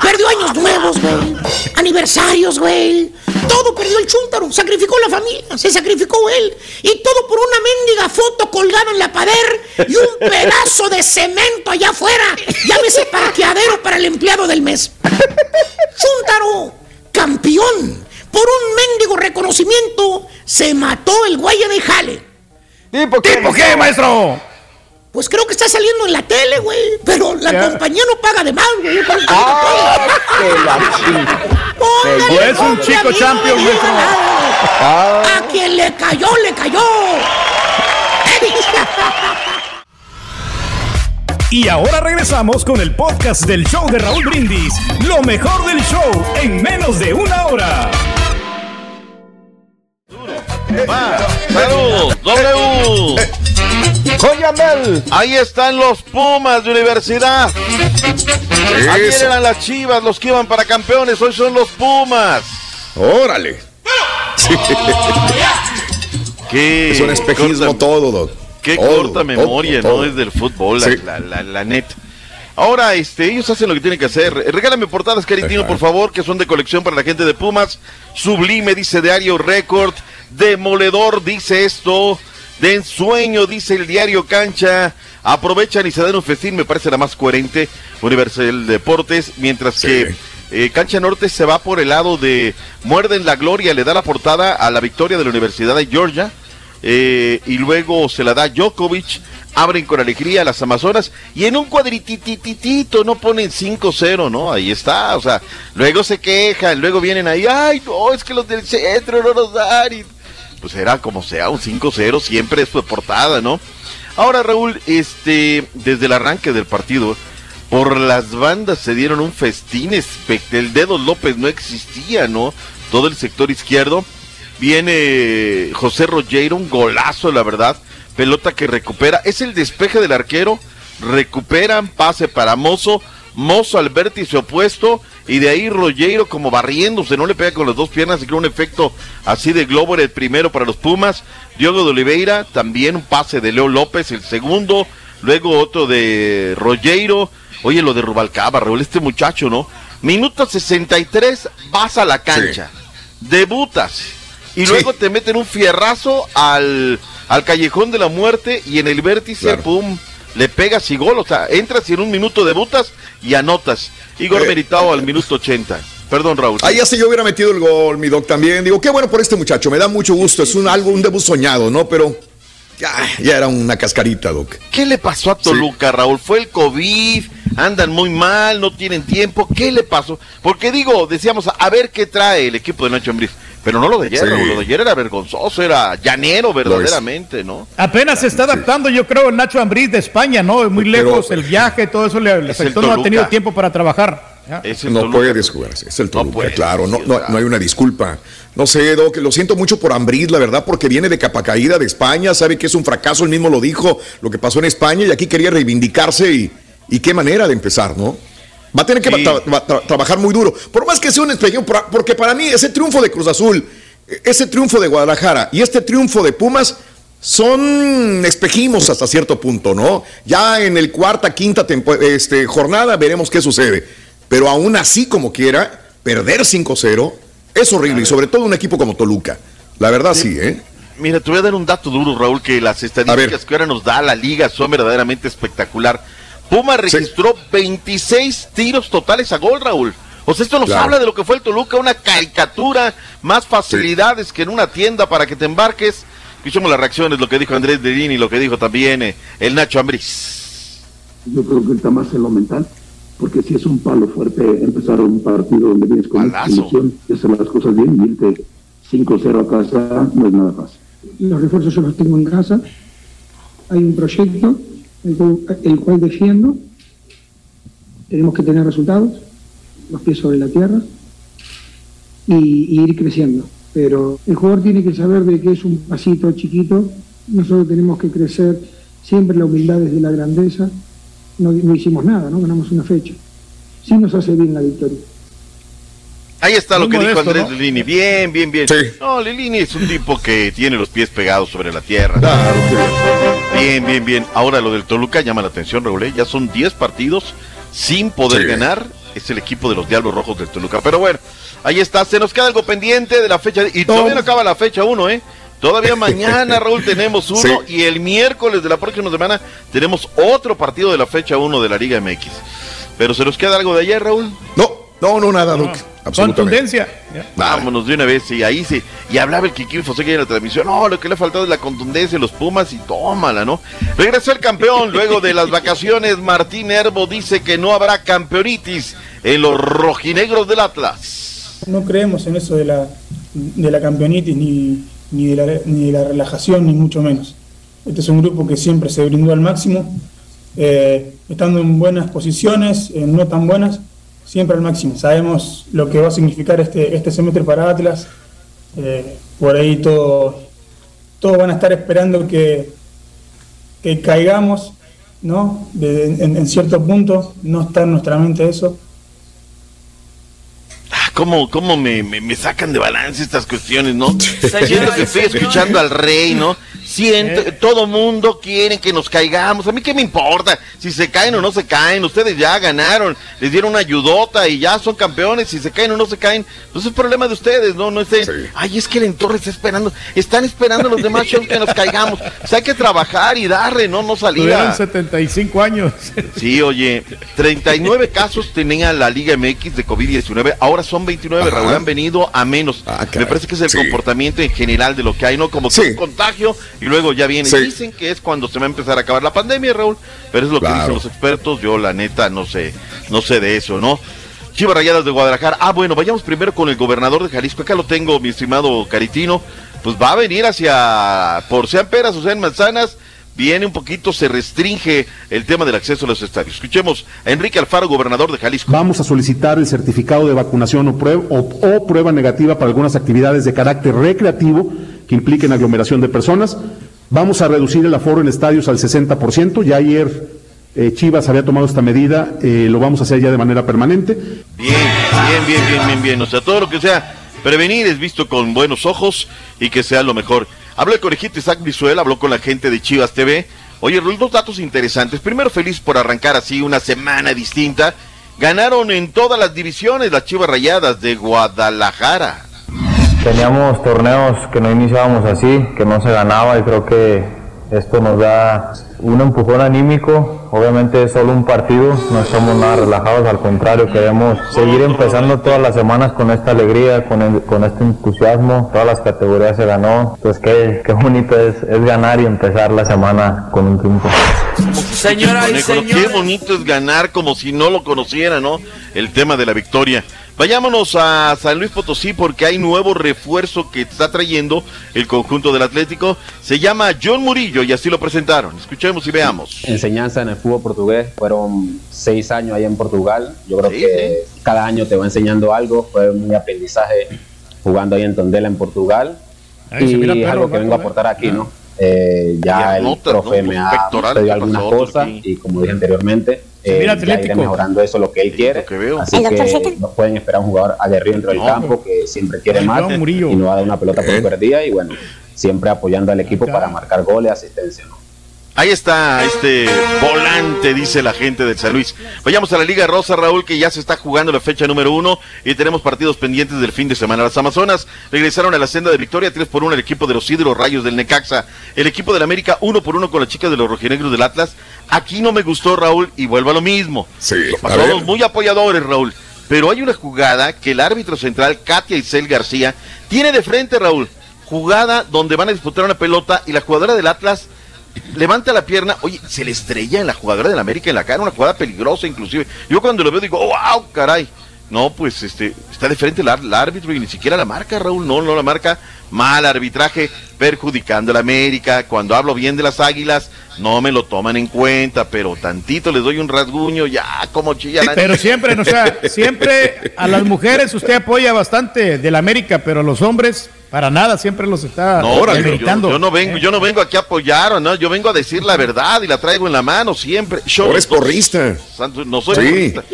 Perdió años nuevos, güey. Aniversarios, güey. Todo perdió el chúntaro. Sacrificó la familia. Se sacrificó él. Y todo por una mendiga foto colgada en la pared y un pedazo de cemento allá afuera. Llámese parqueadero para el empleado del mes. Chúntaro, campeón. Por un mendigo reconocimiento se mató el güey de jale. ¿Tipo qué, maestro? Pues creo que está saliendo en la tele, güey. Pero la Ya. compañía no paga de más, güey. Ah, no. Póngale, Es un chico champion, güey. maestro. Ah. A quien le cayó, le cayó. Y ahora regresamos con el podcast del show de Raúl Brindis. Lo mejor del show en menos de una hora. Saludos, W. Ahí están los Pumas de Universidad. Ayer eran las Chivas los que iban para campeones, hoy son los Pumas. Órale. Sí. Qué Es un espejismo corta- todo, Doc. Qué corta memoria, todo, ¿no? Es del fútbol, la, Sí. la, la, la neta. Ahora, este, ellos hacen lo que tienen que hacer. Regálame portadas, Caritino, por favor, que son de colección para la gente de Pumas. Sublime, dice Diario Record. Demoledor, dice esto. De ensueño, dice el Diario Cancha. Aprovechan y se dan un festín, me parece la más coherente. Universal Deportes, mientras que eh, Cancha Norte se va por el lado de Muerden la Gloria, le da la portada a la victoria de la Universidad de Georgia. Eh, y luego se la da Djokovic, abren con alegría las Amazonas y en un cuadritititito no ponen 5-0, ¿no? Ahí está, o sea, luego se quejan, luego vienen ahí, ay, no, es que los del centro no nos dan. pues era como sea, un 5-0 siempre es su portada, ¿no? Ahora, Raúl, este, desde el arranque del partido, por las bandas se dieron un festín El dedo López no existía, ¿no? Todo el sector izquierdo. Viene José Rollero, un golazo, la verdad. Pelota que recupera. Es el despeje del arquero. Recuperan, pase para Mozo. Mozo al vértice opuesto. Y de ahí Rollero como barriéndose. No le pega con las dos piernas. Y crea un efecto así de globo. Era el primero para los Pumas. Diogo de Oliveira. También un pase de Leo López. El segundo. Luego otro de Rollero. Oye, lo de Rubalcaba, Raúl, este muchacho, ¿no? Minuto 63, vas a la cancha. Debutas. Y luego te meten un fierrazo al, al callejón de la muerte y en el vértice, pum, le pegas y gol. O sea, entras y en un minuto debutas y anotas. Igor Eh, Meritao al minuto 80. Perdón, Raúl. Ahí ya se yo hubiera metido el gol, mi doc, también. Digo, qué bueno por este muchacho, me da mucho gusto. Es un algo, un debut soñado, ¿no? Pero ya, ya era una cascarita, doc. ¿Qué le pasó a Toluca, Raúl? ¿Fue el COVID? ¿Andan muy mal? ¿No tienen tiempo? ¿Qué le pasó? Porque digo, decíamos, a ver qué trae el equipo de Nacho Ambriz. Pero no lo de Sí. Raúl, lo de ayer era vergonzoso, era llanero verdaderamente, ¿no? Apenas se está adaptando, yo creo, el Nacho Ambriz de España, ¿no? Muy Pero- lejos, el viaje, todo eso le, Es el afectó, no ha tenido tiempo para trabajar. No puede desjugarse, es el Toluca, claro, no, no, no hay una disculpa. No sé, Doc, lo siento mucho por Ambrid, la verdad, porque viene de capa caída de España, sabe que es un fracaso, él mismo lo dijo, lo que pasó en España, y aquí quería reivindicarse, y, y qué manera de empezar, ¿no? Va a tener que Sí. tra- tra- tra- trabajar muy duro, por más que sea un espejo, por- porque para mí ese triunfo de Cruz Azul, ese triunfo de Guadalajara y este triunfo de Pumas son espejimos hasta cierto punto, ¿no? Ya en el cuarta, quinta este, jornada veremos qué sucede. Pero aún así, como quiera, perder 5-0 es horrible, y sobre todo un equipo como Toluca. La verdad sí, ¿eh? Mira, te voy a dar un dato duro, Raúl, que las estadísticas que ahora nos da la liga son verdaderamente espectacular. Puma registró 26 tiros totales a gol, Raúl. O sea, esto nos Claro. habla de lo que fue el Toluca, una caricatura, más facilidades que en una tienda para que te embarques. Escuchemos las reacciones, lo que dijo Andrés Dedini y lo que dijo también eh, el Nacho Ambriz. Yo creo que está más en lo mental, porque si es un palo fuerte empezar un partido donde vienes con ilusión y hacer las cosas bien y irte 5-0 a casa no es nada fácil. Los refuerzos yo los tengo en casa. Hay un proyecto el, cu- el cual defiendo. Tenemos que tener resultados, los pies sobre la tierra y, y ir creciendo. Pero el jugador tiene que saber de que es un pasito chiquito. Nosotros tenemos que crecer siempre la humildad desde la grandeza. No, no hicimos nada, ¿no? Ganamos una fecha. Sí nos hace bien la victoria. Ahí está lo que dijo Andrés ¿no? Lilini. Bien, bien, bien. No, Lilini es un tipo que tiene los pies pegados sobre la tierra. Bien, bien, bien. Ahora lo del Toluca llama la atención, Raúl. ¿eh? Ya son 10 partidos sin poder Sí. ganar. Es el equipo de los Diablos Rojos del Toluca. Pero bueno, ahí está. Se nos queda algo pendiente de la fecha. Y todavía no acaba la fecha 1, ¿eh? Todavía mañana, Raúl, tenemos uno. Y el miércoles de la próxima semana tenemos otro partido de la fecha 1 de la Liga MX. Pero se nos queda algo de ayer, Raúl. No, No, no, nada, Duke. Contundencia. Vámonos de una vez, y ahí sí. Y hablaba el Kikín Fonseca en la transmisión. No, lo que le ha faltado es la contundencia, los Pumas y tómala, ¿no? Regresó el campeón luego de las vacaciones. Martín Herbo dice que no habrá campeonitis en los rojinegros del Atlas. No creemos en eso de la, de la campeonitis, ni, ni, de la, ni de la relajación, ni mucho menos. Este es un grupo que siempre se brindó al máximo, eh, estando en buenas posiciones, en no tan buenas siempre al máximo. Sabemos lo que va a significar este, este semestre para Atlas. Eh, por ahí todos todo van a estar esperando que, que caigamos, ¿no? en, cierto punto, no está en nuestra mente eso. ¿Cómo, cómo me, me, sacan de balance estas cuestiones, no? Siento que estoy escuchando al rey, ¿no? Siento, ¿Eh? todo mundo quiere que nos caigamos. A mí qué me importa si se caen o no se caen. Ustedes ya ganaron, les dieron una ayudota y ya son campeones. Si se caen o no se caen, pues es problema de ustedes, ¿no? No es ay, es que el entorno está esperando. Están esperando los demás shows que nos caigamos. O sea, hay que trabajar y darle, ¿no? No salir. Tuvieron 75 años. Sí, oye, 39 casos tenía la Liga MX de COVID-19. Ahora son 29, Raúl. Han venido a menos. Ah, me parece que es el comportamiento en general de lo que hay, ¿no? Como que un contagio y luego ya viene. Dicen que es cuando se va a empezar a acabar la pandemia, Raúl, pero es lo que dicen los expertos. Yo, la neta, no sé, no sé de eso, ¿no? Chivas Rayadas de Guadalajara. Ah, bueno, vayamos primero con el gobernador de Jalisco. Acá lo tengo, mi estimado Caritino. Pues va a venir hacia, por sean peras o sean manzanas, viene un poquito, se restringe el tema del acceso a los estadios. Escuchemos a Enrique Alfaro, gobernador de Jalisco. Vamos a solicitar el certificado de vacunación o prueba, o prueba negativa para algunas actividades de carácter recreativo que impliquen aglomeración de personas. Vamos a reducir el aforo en estadios al 60%. Ya ayer eh, Chivas había tomado esta medida, eh, lo vamos a hacer ya de manera permanente. Bien, bien, bien, bien, bien, bien. O sea, todo lo que sea prevenir es visto con buenos ojos y que sea lo mejor. Habló el conejito Isaac Visuel, habló con la gente de Chivas TV. Oye, dos datos interesantes. Primero, feliz por arrancar así una semana distinta. Ganaron en todas las divisiones las Chivas Rayadas de Guadalajara. Teníamos torneos que no iniciábamos así, que no se ganaba y creo que esto nos da un empujón anímico. Obviamente es solo un partido, no estamos nada relajados, al contrario, queremos seguir empezando todas las semanas con esta alegría, con, con este entusiasmo. Todas las categorías se ganó, pues qué, qué bonito es, es ganar y empezar la semana con un triunfo. Señora y Qué bonito es ganar como si no lo conociera, ¿no? El tema de la victoria. Vayámonos a San Luis Potosí porque hay nuevo refuerzo que está trayendo el conjunto del Atlético. Se llama John Murillo y así lo presentaron. Escuchemos y veamos. Enseñanza en el fútbol portugués. Fueron seis años ahí en Portugal. Yo creo que cada año te va enseñando algo. Fue un aprendizaje jugando ahí en Tondela en Portugal. y es algo que vengo a aportar aquí, ¿no? Eh, ya el profe me ha pedido algunas cosas y como dije anteriormente, eh, ya iré mejorando eso lo que él quiere. Así que no pueden esperar un jugador aguerrido dentro del campo que siempre quiere más y no va a dar una pelota por perdida y bueno, siempre apoyando al equipo para marcar goles, asistencia. ¿no? Ahí está este volante, dice la gente del San Luis. Vayamos a la Liga Rosa, Raúl, que ya se está jugando la fecha número uno y tenemos partidos pendientes del fin de semana. Las Amazonas regresaron a la senda de victoria, 3 por 1 el equipo de los Hidros Rayos del Necaxa. El equipo del América, 1 por 1 con las chicas de los rojinegros del Atlas. Aquí no me gustó, Raúl, y vuelvo a lo mismo. Sí, muy apoyadores, Raúl. Pero hay una jugada que el árbitro central, Katia Isel García, tiene de frente, Raúl. Jugada donde van a disputar una pelota y la jugadora del Atlas levanta la pierna, oye, se le estrella en la jugadora del América en la cara, una jugada peligrosa inclusive. Yo cuando lo veo digo, wow, caray. No, pues este, está de frente el, árbitro y ni siquiera la marca, Raúl, no, no la marca. Mal arbitraje, perjudicando a la América. Cuando hablo bien de las águilas, no me lo toman en cuenta, pero tantito les doy un rasguño, ya como chilla. pero siempre, o sea, siempre a las mujeres usted apoya bastante de la América, pero a los hombres para nada, siempre los está no, yo, no vengo, yo no vengo aquí a apoyar, ¿no? yo vengo a decir la verdad y la traigo en la mano siempre. Yo no, eres porrista. No soy porrista.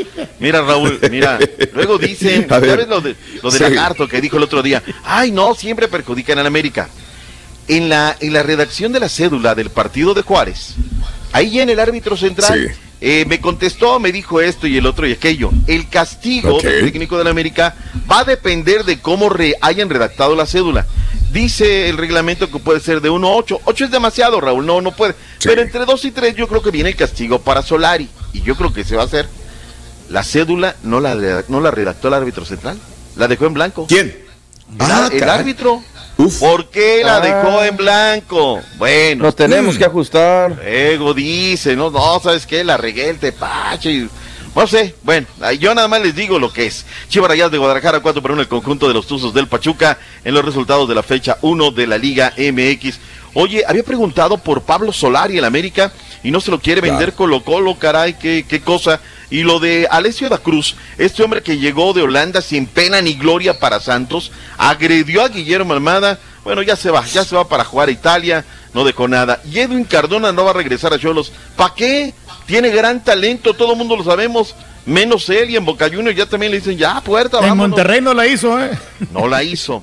Mira, Raúl, mira, luego dicen, ¿sabes lo de, lo de Lagarto que dijo el otro día? Ay, no, siempre perjudican a la América. En la, en la redacción de la cédula del partido de Juárez, ahí en el árbitro central eh, me contestó, me dijo esto y el otro y aquello. El castigo del técnico de la América va a depender de cómo hayan redactado la cédula. Dice el reglamento que puede ser de 1 a 8. 8 es demasiado, Raúl, no, no puede. Pero entre 2 y 3 yo creo que viene el castigo para Solari. Y yo creo que se va a hacer. la cédula no la, no la redactó el árbitro central, la dejó en blanco. ¿Quién? Ah, el árbitro. ¿Por qué la Ah. dejó en blanco? Bueno. Nos tenemos que ajustar. Ego dice, no, no, ¿sabes qué? La regué el tepache. y- No sé, bueno, yo nada más les digo lo que es. Chivas Rayadas de Guadalajara 4 por 1 el conjunto de los Tuzos del Pachuca en los resultados de la fecha 1 de la Liga MX. Oye, había preguntado por Pablo Solari el América y no se lo quiere vender Colo Colo, caray, qué, qué cosa. Y lo de Alessio da Cruz, este hombre que llegó de Holanda sin pena ni gloria para Santos, agredió a Guillermo Almada, bueno, ya se va, ya se va para jugar a Italia, no dejó nada. Y Edwin Cardona no va a regresar a Cholos. ¿Para qué? Tiene gran talento, todo el mundo lo sabemos, menos él y en Boca Juniors ya también le dicen, ya, puerta, En. Monterrey no la hizo, ¿eh? No la hizo.